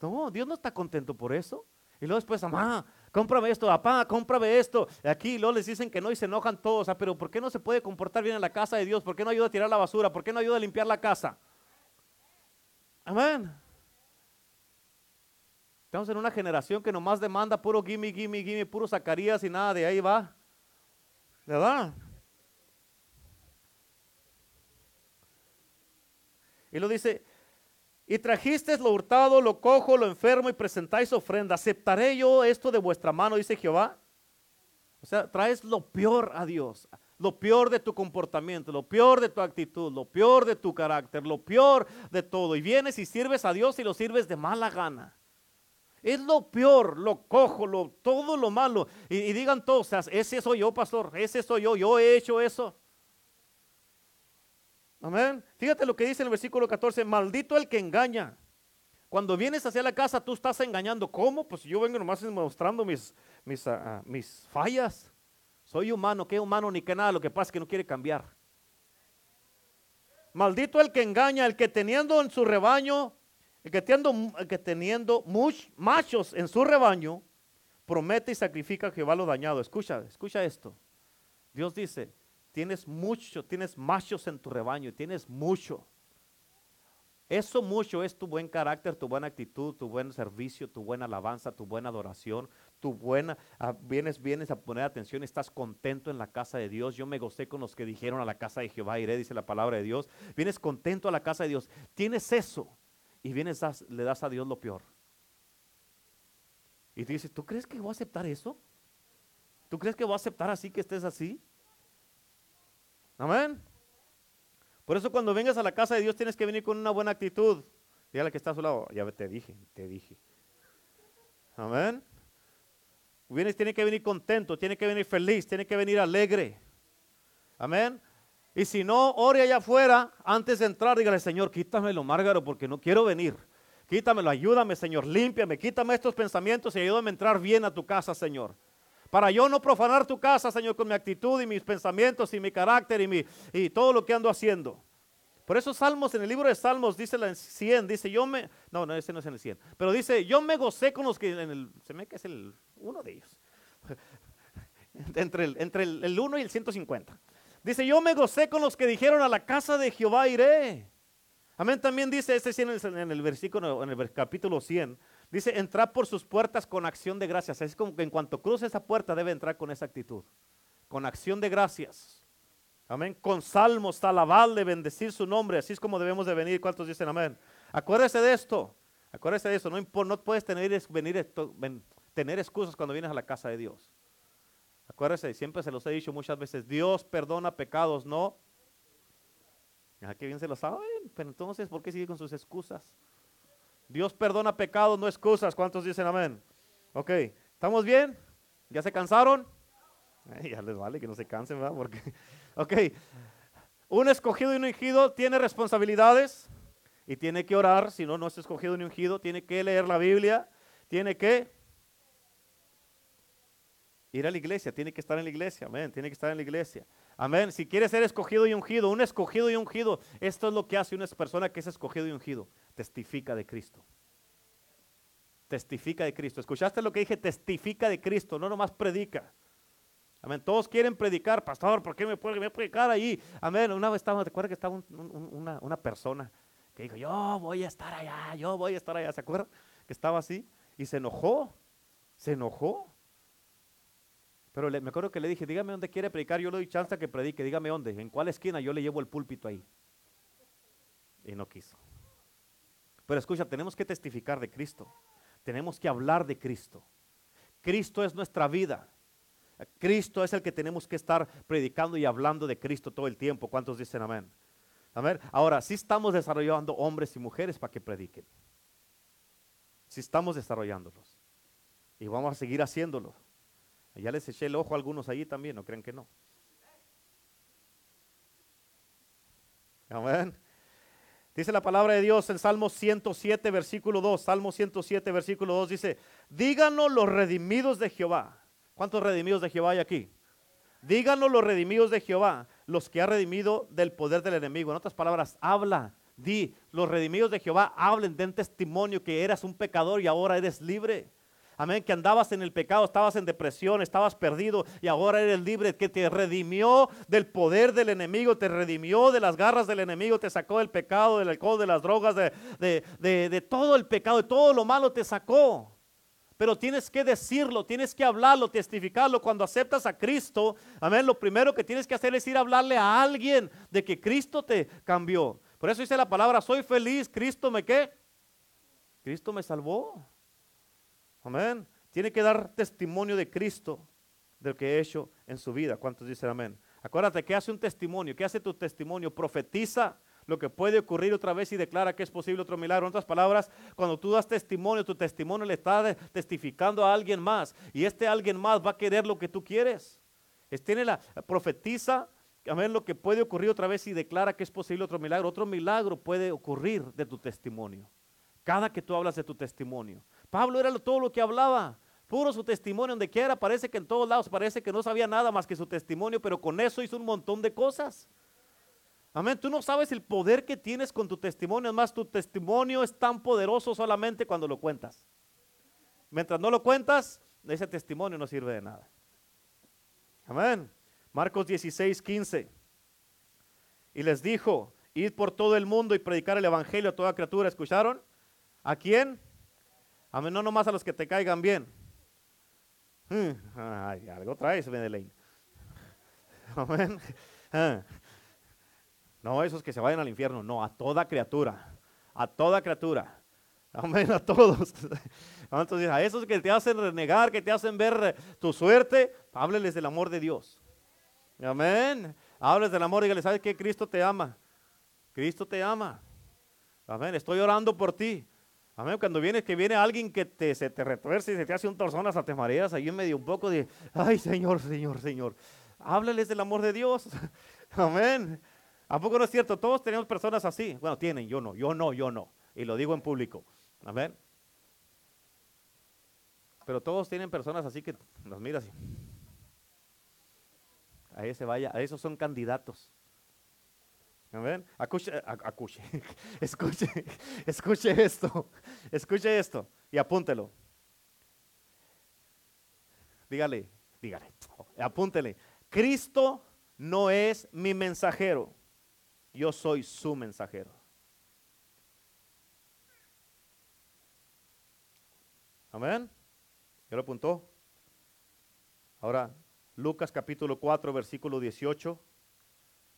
No, Dios no está contento por eso. Y luego después, mamá, cómprame esto, papá, cómprame esto. Aquí luego les dicen que no y se enojan todos. pero ¿por qué no se puede comportar bien en la casa de Dios? ¿Por qué no ayuda a tirar la basura? ¿Por qué no ayuda a limpiar la casa? Amén. Estamos en una generación que nomás demanda puro gimme, gimme, gimme, puro Zacarías y nada de ahí va. ¿Verdad? Y lo dice, y trajisteis lo hurtado, lo cojo, lo enfermo y presentáis ofrenda. ¿Aceptaré yo esto de vuestra mano? Dice Jehová. O sea, traes lo peor a Dios, lo peor de tu comportamiento, lo peor de tu actitud, lo peor de tu carácter, lo peor de todo. Y vienes y sirves a Dios y lo sirves de mala gana. Es lo peor, lo cojo, lo, todo lo malo. Y, digan todos, ese soy yo, pastor, ese soy yo, yo he hecho eso. Amén. Fíjate lo que dice en el versículo 14, maldito el que engaña. Cuando vienes hacia la casa, tú estás engañando. ¿Cómo? Pues yo vengo nomás mostrando mis, mis, ah, ah, mis fallas. Soy humano, ¿qué humano ni qué nada? Lo que pasa es que no quiere cambiar. Maldito el que engaña, el que teniendo en su rebaño, el que teniendo, el que teniendo muchos machos en su rebaño, promete y sacrifica a Jehová lo dañado. Escucha, escucha esto. Dios dice, Tienes mucho, tienes machos en tu rebaño, tienes mucho. Eso mucho es tu buen carácter, tu buena actitud, tu buen servicio, tu buena alabanza, tu buena adoración, tu buena, ah, vienes, vienes a poner atención, estás contento en la casa de Dios. Yo me gocé con los que dijeron a la casa de Jehová iré, dice la palabra de Dios. Vienes contento a la casa de Dios. Tienes eso y vienes, le das a Dios lo peor. Y tú dices, ¿tú crees que voy a aceptar eso? ¿Tú crees que voy a aceptar así que estés así? Amén. Por eso cuando vengas a la casa de Dios tienes que venir con una buena actitud. Dígale que está a su lado. Ya te dije, te dije. Amén. Vienes, tiene que venir contento, tiene que venir feliz, tiene que venir alegre. Amén. Y si no, ore allá afuera antes de entrar, dígale, Señor, quítamelo, Márgaro, porque no quiero venir. Quítamelo, ayúdame, Señor, límpiame, quítame estos pensamientos y ayúdame a entrar bien a tu casa, Señor. Para yo no profanar tu casa, Señor, con mi actitud y mis pensamientos y mi carácter y, mi, y todo lo que ando haciendo. Por eso Salmos, en el libro de Salmos, dice en 100, dice, yo me, no, no, ese no es en el 100, pero dice, yo me gocé con los que, el, se me que es el, uno de ellos, entre, el, entre el, 1 y el 150. Dice, yo me gocé con los que dijeron a la casa de Jehová iré. Amén, también dice este 100 en el, en el versículo, en el capítulo 100, Dice, entrar por sus puertas con acción de gracias. Es como que en cuanto cruce esa puerta debe entrar con esa actitud. Con acción de gracias. Amén. Con salmos, alabarle, bendecir su nombre. Así es como debemos de venir. ¿Cuántos dicen amén? Acuérdese de esto. Acuérdese de eso. No, no puedes tener, venir, tener excusas cuando vienes a la casa de Dios. Acuérdese, siempre se los he dicho muchas veces, Dios perdona pecados, no. ¿A qué bien se lo saben, pero entonces, ¿por qué sigue con sus excusas? Dios perdona pecados, no excusas. ¿Cuántos dicen amén? Ok, ¿estamos bien? ¿Ya se cansaron? ya les vale que no se cansen, ¿verdad? Ok, un escogido y un ungido tiene responsabilidades. Y tiene que orar, si no, no es escogido ni ungido. Tiene que leer la Biblia. Tiene que ir a la iglesia. Tiene que estar en la iglesia. Amén. Tiene que estar en la iglesia. Amén. Si quiere ser escogido y ungido, un escogido y ungido, esto es lo que hace una persona que es escogido y ungido. Testifica de Cristo. Testifica de Cristo. ¿Escuchaste lo que dije? Testifica de Cristo, no nomás predica. Amén. Todos quieren predicar, pastor, ¿por qué me puede predicar ahí? Amén. Una vez estaba, ¿te acuerdas que estaba una, una persona que dijo, yo voy a estar allá, yo voy a estar allá. ¿Se acuerdan? Que estaba así y se enojó, se enojó. Pero me acuerdo que le dije, dígame dónde quiere predicar, yo le doy chance a que predique, dígame dónde, en cuál esquina, yo le llevo el púlpito ahí. Y no quiso. Pero escucha, tenemos que testificar de Cristo, tenemos que hablar de Cristo. Cristo es nuestra vida. Cristo es el que tenemos que estar predicando y hablando de Cristo todo el tiempo. ¿Cuántos dicen amén? Ahora, si estamos desarrollando hombres y mujeres para que prediquen. Si estamos desarrollándolos. Y vamos a seguir haciéndolo. Ya les eché el ojo a algunos allí también, ¿no creen que no? Amén. Dice la palabra de Dios en Salmo 107, versículo 2. Salmo 107, versículo 2 dice, díganos los redimidos de Jehová. ¿Cuántos redimidos de Jehová hay aquí? Díganos los redimidos de Jehová, los que ha redimido del poder del enemigo. En otras palabras, habla, di, los redimidos de Jehová hablen, den testimonio que eras un pecador y ahora eres libre. Amén, que andabas en el pecado, estabas en depresión, estabas perdido y ahora eres libre, que te redimió del poder del enemigo, te redimió de las garras del enemigo, te sacó del pecado, del alcohol, de las drogas, de, todo el pecado, de todo lo malo te sacó pero tienes que decirlo, tienes que hablarlo, testificarlo. Cuando aceptas a Cristo, amén, lo primero que tienes que hacer es ir a hablarle a alguien de que Cristo te cambió. Por eso dice la palabra, soy feliz, Cristo me qué? Cristo me salvó. Amén. Tiene que dar testimonio de Cristo, de lo que he hecho en su vida. ¿Cuántos dicen amén? Acuérdate que hace un testimonio, que hace tu testimonio, profetiza lo que puede ocurrir otra vez y declara que es posible otro milagro. En otras palabras, cuando tú das testimonio, tu testimonio le está testificando a alguien más y este alguien más va a querer lo que tú quieres. Es, la profetiza, ver lo que puede ocurrir otra vez y declara que es posible otro milagro. Otro milagro puede ocurrir de tu testimonio. Cada que tú hablas de tu testimonio. Pablo era todo lo que hablaba. Puro su testimonio, donde quiera, parece que en todos lados parece que no sabía nada más que su testimonio, pero con eso hizo un montón de cosas. Amén. Tú no sabes el poder que tienes con tu testimonio. Es más, tu testimonio es tan poderoso solamente cuando lo cuentas. Mientras no lo cuentas, ese testimonio no sirve de nada. Amén. Marcos 16, 15. Y les dijo, id por todo el mundo y predicar el evangelio a toda criatura. ¿Escucharon? ¿A quién? Amén. No nomás a los que te caigan bien. Hmm, ay, algo traes, Medellín. Amén. Ah. No, esos que se vayan al infierno, no, a toda criatura, a toda criatura. Amén, a todos. Entonces, a esos que te hacen renegar, que te hacen ver tu suerte, hábleles del amor de Dios. Amén. Hábleles del amor, dígale, ¿sabes qué? Cristo te ama. Cristo te ama. Amén. Estoy orando por ti. Amén. Cuando viene, que viene alguien que te, se te retuerce y se te hace un torzón, hasta te mareas ahí en medio un poco de, ay Señor, Señor, Señor. Hábleles del amor de Dios. Amén. ¿A poco no es cierto? Todos tenemos personas así. Bueno, tienen, yo no, yo no, yo no. Y lo digo en público. Amén. Pero todos tienen personas así que nos miras. Ahí se vaya, a esos son candidatos. Amén. Acuche. escuche, escuche esto. Escuche esto y apúntelo. Dígale, dígale, apúntele. Cristo no es mi mensajero yo soy su mensajero. Amén. ¿Ya lo apuntó? Ahora, Lucas capítulo 4, versículo 18.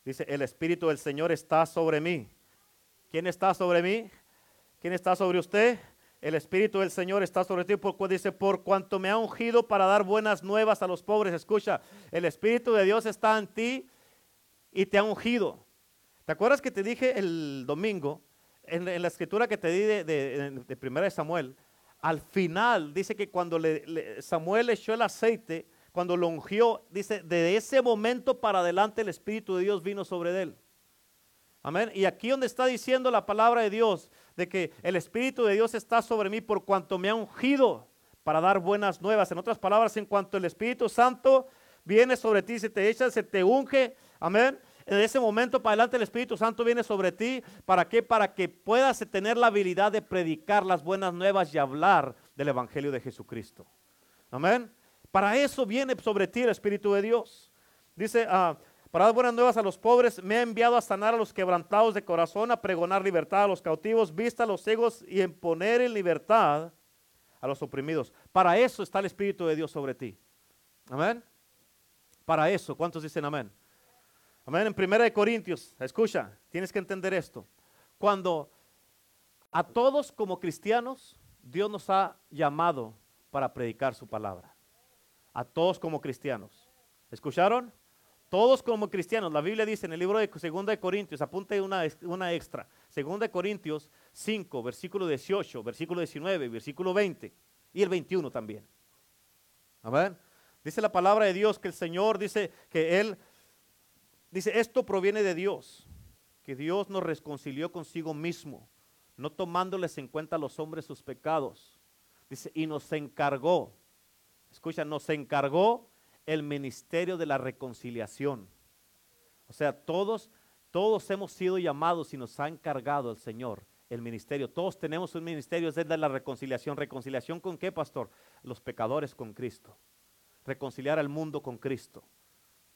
Dice, el Espíritu del Señor está sobre mí. ¿Quién está sobre mí? ¿Quién está sobre usted? El Espíritu del Señor está sobre ti. Por, dice, por cuanto me ha ungido para dar buenas nuevas a los pobres. Escucha, el Espíritu de Dios está en ti y te ha ungido. ¿Te acuerdas que te dije el domingo, en, la escritura que te di de, de, primera de Samuel, al final dice que cuando Samuel echó el aceite, cuando lo ungió, dice, de ese momento para adelante el Espíritu de Dios vino sobre él. Amén. Y aquí donde está diciendo la palabra de Dios, de que el Espíritu de Dios está sobre mí por cuanto me ha ungido para dar buenas nuevas. En otras palabras, en cuanto el Espíritu Santo viene sobre ti, se te echa, se te unge. Amén. En ese momento para adelante el Espíritu Santo viene sobre ti. ¿Para qué? Para que puedas tener la habilidad de predicar las buenas nuevas y hablar del Evangelio de Jesucristo. Amén. Para eso viene sobre ti el Espíritu de Dios. Dice, ah, para dar buenas nuevas a los pobres, me ha enviado a sanar a los quebrantados de corazón, a pregonar libertad a los cautivos, vista a los ciegos y en poner en libertad a los oprimidos. Para eso está el Espíritu de Dios sobre ti. Amén. Para eso, ¿cuántos dicen amén? Amén. En Primera Corintios, escucha, tienes que entender esto. Cuando a todos como cristianos, Dios nos ha llamado para predicar su palabra. A todos como cristianos. ¿Escucharon? Todos como cristianos, la Biblia dice en el libro de 2 de Corintios, apunte una, una extra, 2 de Corintios 5, versículo 18, versículo 19, versículo 20 y el 21 también. Amén. Dice la palabra de Dios que el Señor dice que Él, dice, esto proviene de Dios, que Dios nos reconcilió consigo mismo, no tomándoles en cuenta a los hombres sus pecados. Dice, y nos encargó, escucha, nos encargó el ministerio de la reconciliación. O sea, todos, todos hemos sido llamados y nos ha encargado el Señor el ministerio. Todos tenemos un ministerio, es el de la reconciliación. ¿Reconciliación con qué, pastor? Los pecadores con Cristo. Reconciliar al mundo con Cristo.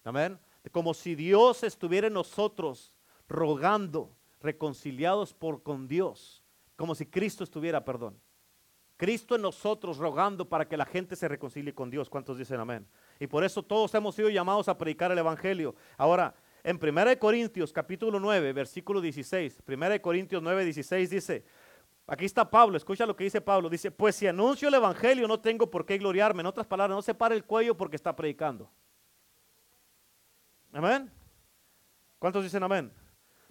Amén. Como si Dios estuviera en nosotros rogando, reconciliados por con Dios. Como si Cristo estuviera, perdón. Cristo en nosotros rogando para que la gente se reconcilie con Dios. ¿Cuántos dicen amén? Y por eso todos hemos sido llamados a predicar el Evangelio. Ahora, en 1 Corintios capítulo 9, versículo 16, 1 Corintios 9, 16 dice, aquí está Pablo, escucha lo que dice Pablo, dice, pues si anuncio el Evangelio no tengo por qué gloriarme. En otras palabras, no se para el cuello porque está predicando. Amén. ¿Cuántos dicen amén?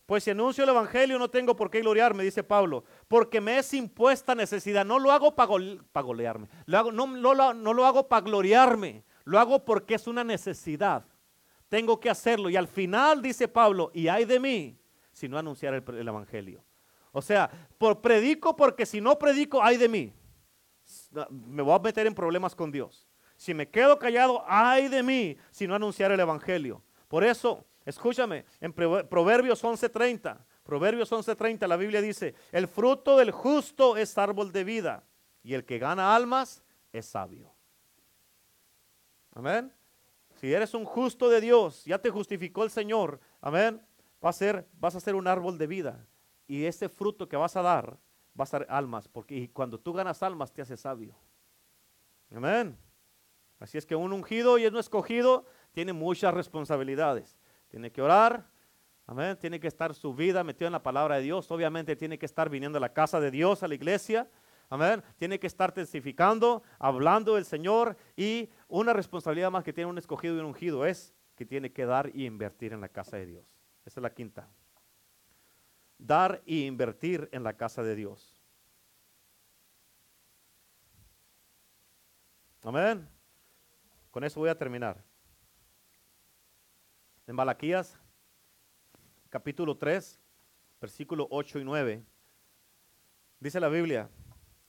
Pues si anuncio el Evangelio no tengo por qué gloriarme, dice Pablo, porque me es impuesta necesidad. No lo hago para golearme, lo hago, no, no lo hago para gloriarme, lo hago porque es una necesidad. Tengo que hacerlo. Y al final dice Pablo, y hay de mí si no anunciar el, Evangelio. O sea, por, predico porque si no predico, hay de mí. Me voy a meter en problemas con Dios. Si me quedo callado, hay de mí si no anunciar el Evangelio. Por eso Escúchame, en Proverbios 11:30, Proverbios 11:30 la Biblia dice, el fruto del justo es árbol de vida y el que gana almas es sabio. Amén. Si eres un justo de Dios, ya te justificó el Señor, amén, vas a ser un árbol de vida y ese fruto que vas a dar va a ser almas, porque cuando tú ganas almas te hace sabio. Amén. Así es que un ungido y un escogido tiene muchas responsabilidades. Tiene que orar, amén. Tiene que estar su vida metida en la palabra de Dios. Obviamente tiene que estar viniendo a la casa de Dios, a la iglesia. Amén. Tiene que estar testificando, hablando del Señor. Y una responsabilidad más que tiene un escogido y un ungido es que tiene que dar y invertir en la casa de Dios. Esa es la quinta. Dar y invertir en la casa de Dios. Amén. Con eso voy a terminar. En Malaquías, capítulo 3, versículo 8 y 9, dice la Biblia,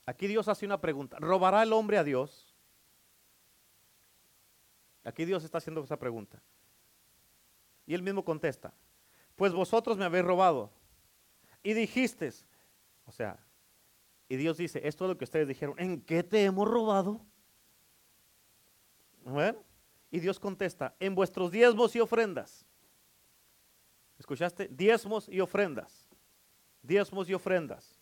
aquí Dios hace una pregunta, ¿robará el hombre a Dios? Aquí Dios está haciendo esa pregunta. Y él mismo contesta, pues vosotros me habéis robado. Y dijiste, o sea, y Dios dice, esto es lo que ustedes dijeron, ¿en qué te hemos robado? ¿Ven? Y Dios contesta, en vuestros diezmos y ofrendas. ¿Escuchaste? Diezmos y ofrendas. Diezmos y ofrendas.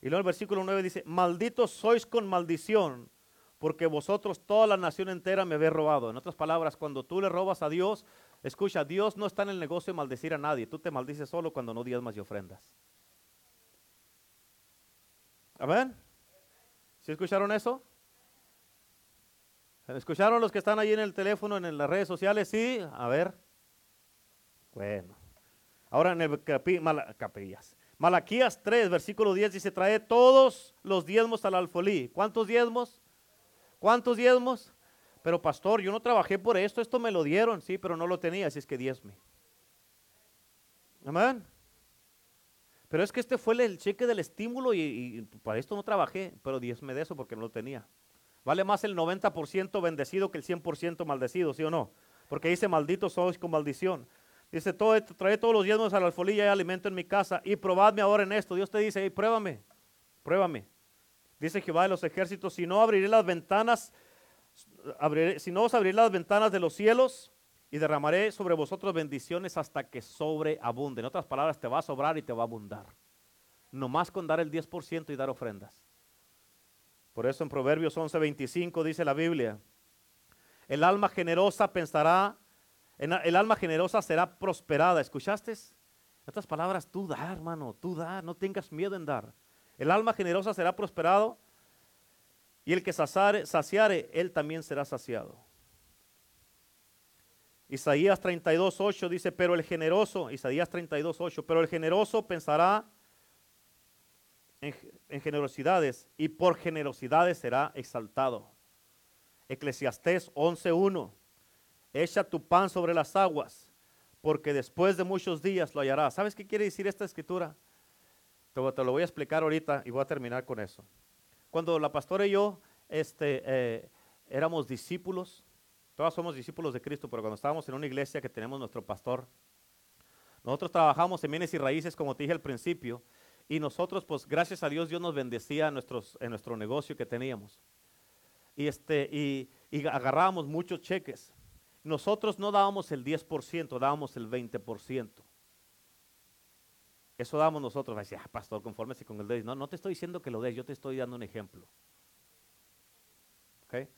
Y luego el versículo 9 dice, malditos sois con maldición, porque vosotros toda la nación entera me habéis robado. En otras palabras, cuando tú le robas a Dios, escucha, Dios no está en el negocio de maldecir a nadie. Tú te maldices solo cuando no diezmas y ofrendas. Amén. ¿Sí escucharon eso? ¿Escucharon los que están ahí en el teléfono, en las redes sociales? Sí, a ver. Bueno. Ahora en el capillas. Malaquías 3, versículo 10 dice, trae todos los diezmos al alfolí. ¿Cuántos diezmos? ¿Cuántos diezmos? Pero pastor, yo no trabajé por esto, esto me lo dieron, sí, pero no lo tenía, así es que diezme. Amén. Pero es que este fue el cheque del estímulo y, y para esto no trabajé, pero diezme de eso porque no lo tenía. Vale más el 90% bendecido que el 100% maldecido, ¿sí o no? Porque dice, maldito sois con maldición. Dice, todo, trae todos los diezmos a la alfolilla y alimento en mi casa y probadme ahora en esto. Dios te dice, hey, pruébame, pruébame. Dice Jehová de los ejércitos, si no abriré las ventanas, si no os abriré las ventanas de los cielos y derramaré sobre vosotros bendiciones hasta que sobreabunde. En otras palabras, te va a sobrar y te va a abundar. No más con dar el 10% y dar ofrendas. Por eso en Proverbios 11:25 dice la Biblia, el alma generosa pensará el alma generosa será prosperada. ¿Escuchaste? Estas palabras, tú da, hermano, tú da, no tengas miedo en dar. El alma generosa será prosperado y el que saciare, él también será saciado. Isaías 32.8 dice, pero el generoso, Isaías 32.8, pero el generoso pensará en, en, generosidades y por generosidades será exaltado. Eclesiastés 11.1, echa tu pan sobre las aguas, porque después de muchos días lo hallarás. ¿Sabes qué quiere decir esta escritura? Te, lo voy a explicar ahorita y voy a terminar con eso. Cuando la pastora y yo este, eh, éramos discípulos, todos somos discípulos de Cristo, pero cuando estábamos en una iglesia que tenemos nuestro pastor, nosotros trabajamos en bienes y raíces, como te dije al principio, y nosotros, pues gracias a Dios, Dios nos bendecía en, nuestros, en nuestro negocio que teníamos. Y, este, y, y agarrábamos muchos cheques. Nosotros no dábamos el 10%, dábamos el 20%. Eso damos nosotros. Va ah, pastor, confórmese con el 10. No, no te estoy diciendo que lo des, yo te estoy dando un ejemplo. ¿Okay?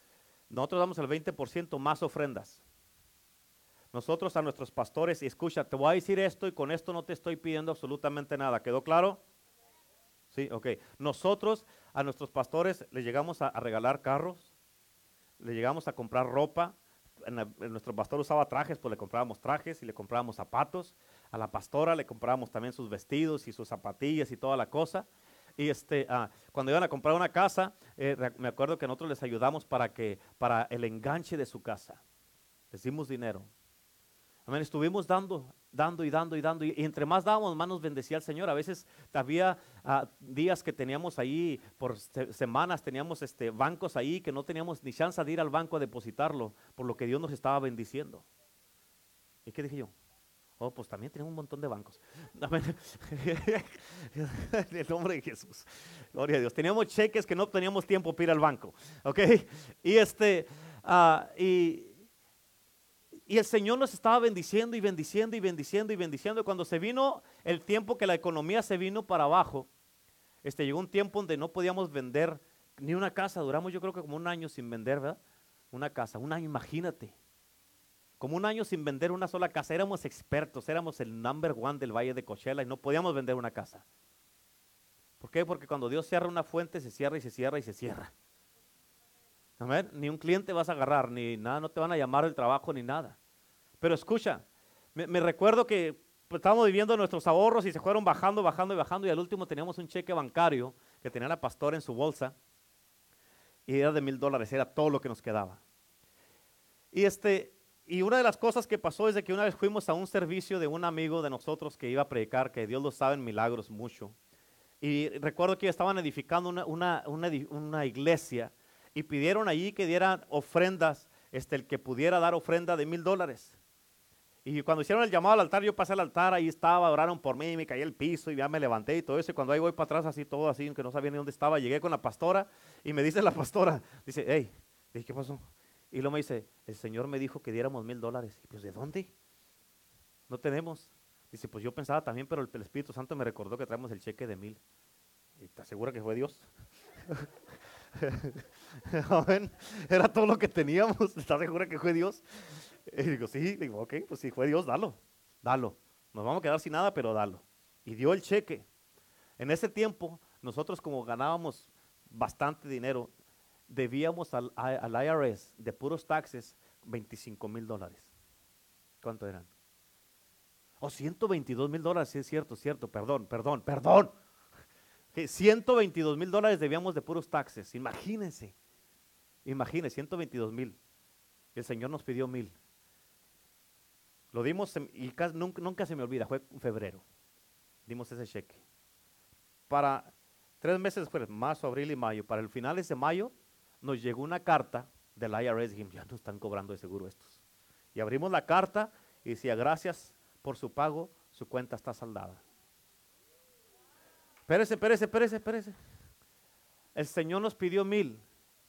Nosotros damos el 20% más ofrendas. Nosotros a nuestros pastores, y escucha, te voy a decir esto y con esto no te estoy pidiendo absolutamente nada. ¿Quedó claro? Sí, ok. Nosotros a nuestros pastores le llegamos a regalar carros, le llegamos a comprar ropa, nuestro pastor usaba trajes, pues le comprábamos trajes y le comprábamos zapatos. A la pastora le comprábamos también sus vestidos y sus zapatillas y toda la cosa. Y este, ah, cuando iban a comprar una casa, eh, me acuerdo que nosotros les ayudamos para, que, para el enganche de su casa. Les dimos dinero. Amén. Estuvimos dando dando y dando y dando. Y, entre más dábamos, más nos bendecía el Señor. A veces había ah, días que teníamos ahí, por semanas teníamos este, bancos ahí que no teníamos ni chance de ir al banco a depositarlo, por lo que Dios nos estaba bendiciendo. ¿Y qué dije yo? Oh, pues también tenemos un montón de bancos. en el nombre de Jesús. Gloria a Dios. Teníamos cheques que no teníamos tiempo para ir al banco. ¿Ok? Y este, uh, y y el Señor nos estaba bendiciendo y bendiciendo y bendiciendo y bendiciendo. Cuando se vino el tiempo que la economía se vino para abajo, este, llegó un tiempo donde no podíamos vender ni una casa. Duramos yo creo que como un año sin vender, ¿verdad? Una casa, un año, imagínate. Como un año sin vender una sola casa. Éramos expertos, éramos el number one del Valle de Coachella y no podíamos vender una casa. ¿Por qué? Porque cuando Dios cierra una fuente, se cierra y se cierra y se cierra. Ni un cliente vas a agarrar, ni nada, no te van a llamar el trabajo ni nada. Pero escucha, me, recuerdo que pues, estábamos viviendo nuestros ahorros y se fueron bajando, bajando y bajando y al último teníamos un cheque bancario que tenía la pastora en su bolsa y era de mil dólares, era todo lo que nos quedaba. Y, este, y una de las cosas que pasó es que una vez fuimos a un servicio de un amigo de nosotros que iba a predicar, que Dios lo sabe en milagros mucho. Y recuerdo que estaban edificando una, una, una, una iglesia y pidieron allí que dieran ofrendas, este, el que pudiera dar ofrenda de mil dólares. Y cuando hicieron el llamado al altar, yo pasé al altar, ahí estaba, oraron por mí, me caí el piso y ya me levanté y todo eso. Y cuando ahí voy para atrás, así todo así, que no sabía ni dónde estaba, llegué con la pastora y me dice la pastora, dice, hey, dije, ¿qué pasó? Y luego me dice, el Señor me dijo que diéramos mil dólares. Y pues, ¿de dónde? No tenemos. Dice, pues yo pensaba también, pero el, Espíritu Santo me recordó que traemos el cheque de mil. ¿Y te asegura que fue Dios? Era todo lo que teníamos. ¿Estás segura que fue Dios? Y digo, sí, digo, ok, pues si fue Dios, dalo, dalo. Nos vamos a quedar sin nada, pero dalo. Y dio el cheque. En ese tiempo, nosotros como ganábamos bastante dinero, debíamos al, al IRS de puros taxes 25 mil dólares. ¿Cuánto eran? O 122 mil dólares, sí es cierto, cierto, perdón, perdón, perdón. 122 mil dólares debíamos de puros taxes, imagínense, imagínense, 122 mil. El Señor nos pidió mil. Lo dimos y nunca, se me olvida, fue en febrero. Dimos ese cheque. para tres meses después, marzo, abril y mayo, para el finales de mayo, nos llegó una carta del IRS. Dijimos, ya no están cobrando de seguro estos. Y abrimos la carta y decía, gracias por su pago, su cuenta está saldada. Espérese, espérese, espérese, espérese. El Señor nos pidió mil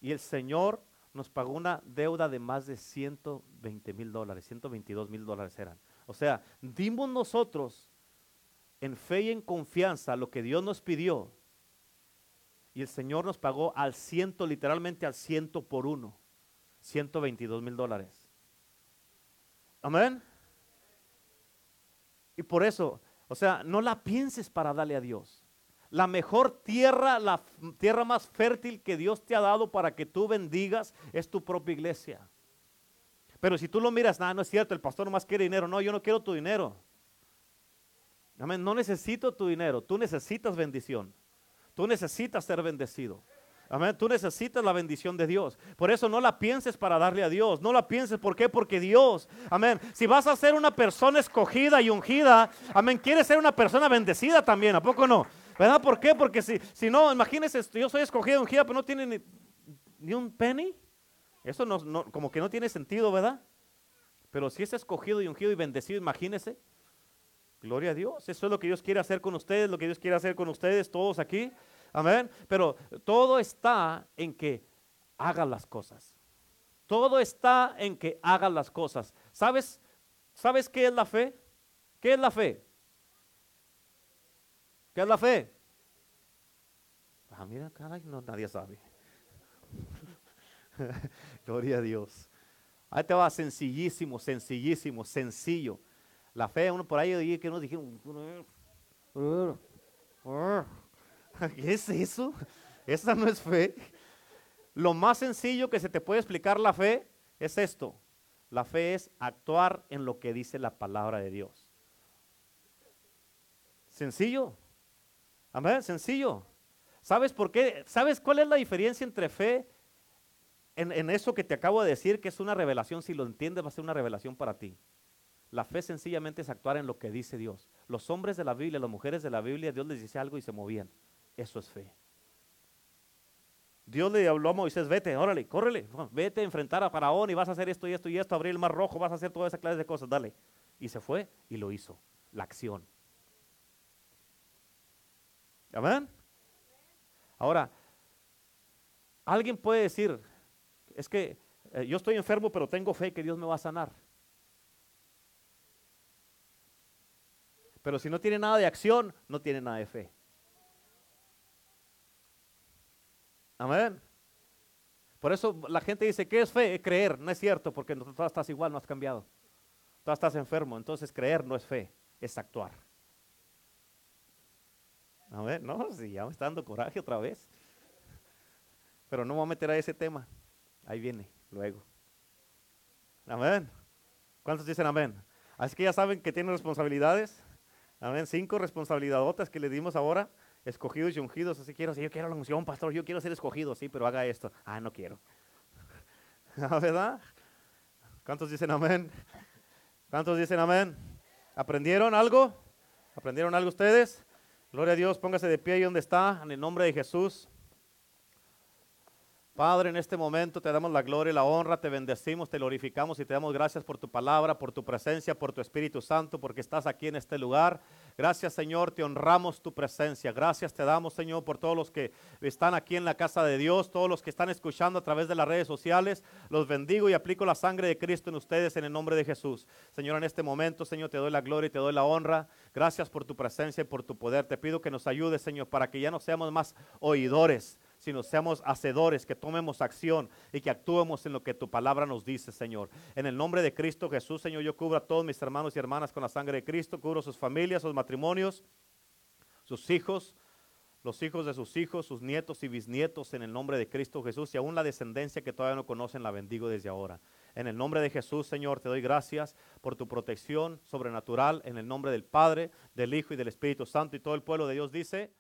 y el Señor nos pagó una deuda de más de 120 mil dólares, 122 mil dólares eran. O sea, dimos nosotros en fe y en confianza lo que Dios nos pidió y el Señor nos pagó al ciento, literalmente al ciento por uno, 122 mil dólares. Amén. Y por eso, o sea, no la pienses para darle a Dios la mejor tierra, la tierra más fértil que Dios te ha dado para que tú bendigas es tu propia iglesia. Pero si tú lo miras, nada, no es cierto, el pastor más quiere dinero. No, yo no quiero tu dinero. Amén. No necesito tu dinero, tú necesitas bendición. Tú necesitas ser bendecido. Amén. Tú necesitas la bendición de Dios. Por eso no la pienses para darle a Dios. No la pienses. ¿Por qué? Porque Dios, amén. Si vas a ser una persona escogida y ungida, amén, quieres ser una persona bendecida también. ¿A poco no? ¿Verdad? ¿Por qué? Porque si, si no, imagínense, yo soy escogido un gira, pero no tiene ni, un penny. Eso no, como que no tiene sentido, ¿verdad? Pero si es escogido y ungido y bendecido, imagínense. Gloria a Dios. Eso es lo que Dios quiere hacer con ustedes, lo que Dios quiere hacer con ustedes, todos aquí. Amén. Pero todo está en que hagan las cosas. Todo está en que hagan las cosas. ¿Sabes? ¿Sabes qué es la fe? ¿Qué es la fe? ¿Qué es la fe? Ah, mira, caray, nadie sabe. Gloria a Dios. Ahí te va sencillísimo, sencillísimo, sencillo. La fe, uno por ahí que nos dijeron, ¿qué es eso? Esa no es fe. Lo más sencillo que se te puede explicar la fe es esto. La fe es actuar en lo que dice la palabra de Dios. Sencillo. Amén, sencillo. ¿Sabes por qué? ¿Sabes cuál es la diferencia entre fe en, eso que te acabo de decir, que es una revelación? Si lo entiendes, va a ser una revelación para ti. La fe sencillamente es actuar en lo que dice Dios. Los hombres de la Biblia, las mujeres de la Biblia, Dios les dice algo y se movían. Eso es fe. Dios le habló a Moisés, vete, órale, córrele, vete a enfrentar a Faraón y vas a hacer esto y esto y esto, abrir el mar rojo, vas a hacer toda esa clase de cosas, dale. Y se fue y lo hizo, la acción. Amén. Ahora, alguien puede decir, es que eh, yo estoy enfermo, pero tengo fe que Dios me va a sanar. Pero si no tiene nada de acción, no tiene nada de fe. Amén. Por eso la gente dice, ¿qué es fe? Es creer. No es cierto, porque tú estás igual, no has cambiado. Tú estás enfermo, entonces creer no es fe, es actuar. A no, si ya me está dando coraje otra vez. Pero no me voy a meter a ese tema. Ahí viene, luego. Amén. ¿Cuántos dicen amén? Así que ya saben que tienen responsabilidades. Amén. Cinco responsabilidades que le dimos ahora. Escogidos y ungidos. Así quiero, si yo quiero la unción, pastor, yo quiero ser escogido, sí, pero haga esto. Ah, no quiero. ¿Verdad? ¿Cuántos dicen amén? ¿Cuántos dicen amén? ¿Aprendieron algo? ¿Aprendieron algo ustedes? Gloria a Dios, póngase de pie ahí donde está, en el nombre de Jesús. Padre, en este momento te damos la gloria y la honra, te bendecimos, te glorificamos y te damos gracias por tu palabra, por tu presencia, por tu Espíritu Santo, porque estás aquí en este lugar. Gracias Señor, te honramos tu presencia. Gracias te damos Señor por todos los que están aquí en la casa de Dios, todos los que están escuchando a través de las redes sociales. Los bendigo y aplico la sangre de Cristo en ustedes en el nombre de Jesús. Señor, en este momento Señor, te doy la gloria y te doy la honra. Gracias por tu presencia y por tu poder. Te pido que nos ayudes Señor para que ya no seamos más oidores sino seamos hacedores, que tomemos acción y que actuemos en lo que tu palabra nos dice, Señor. En el nombre de Cristo Jesús, Señor, yo cubro a todos mis hermanos y hermanas con la sangre de Cristo, cubro sus familias, sus matrimonios, sus hijos, los hijos de sus hijos, sus nietos y bisnietos en el nombre de Cristo Jesús y aún la descendencia que todavía no conocen la bendigo desde ahora. En el nombre de Jesús, Señor, te doy gracias por tu protección sobrenatural en el nombre del Padre, del Hijo y del Espíritu Santo y todo el pueblo de Dios dice,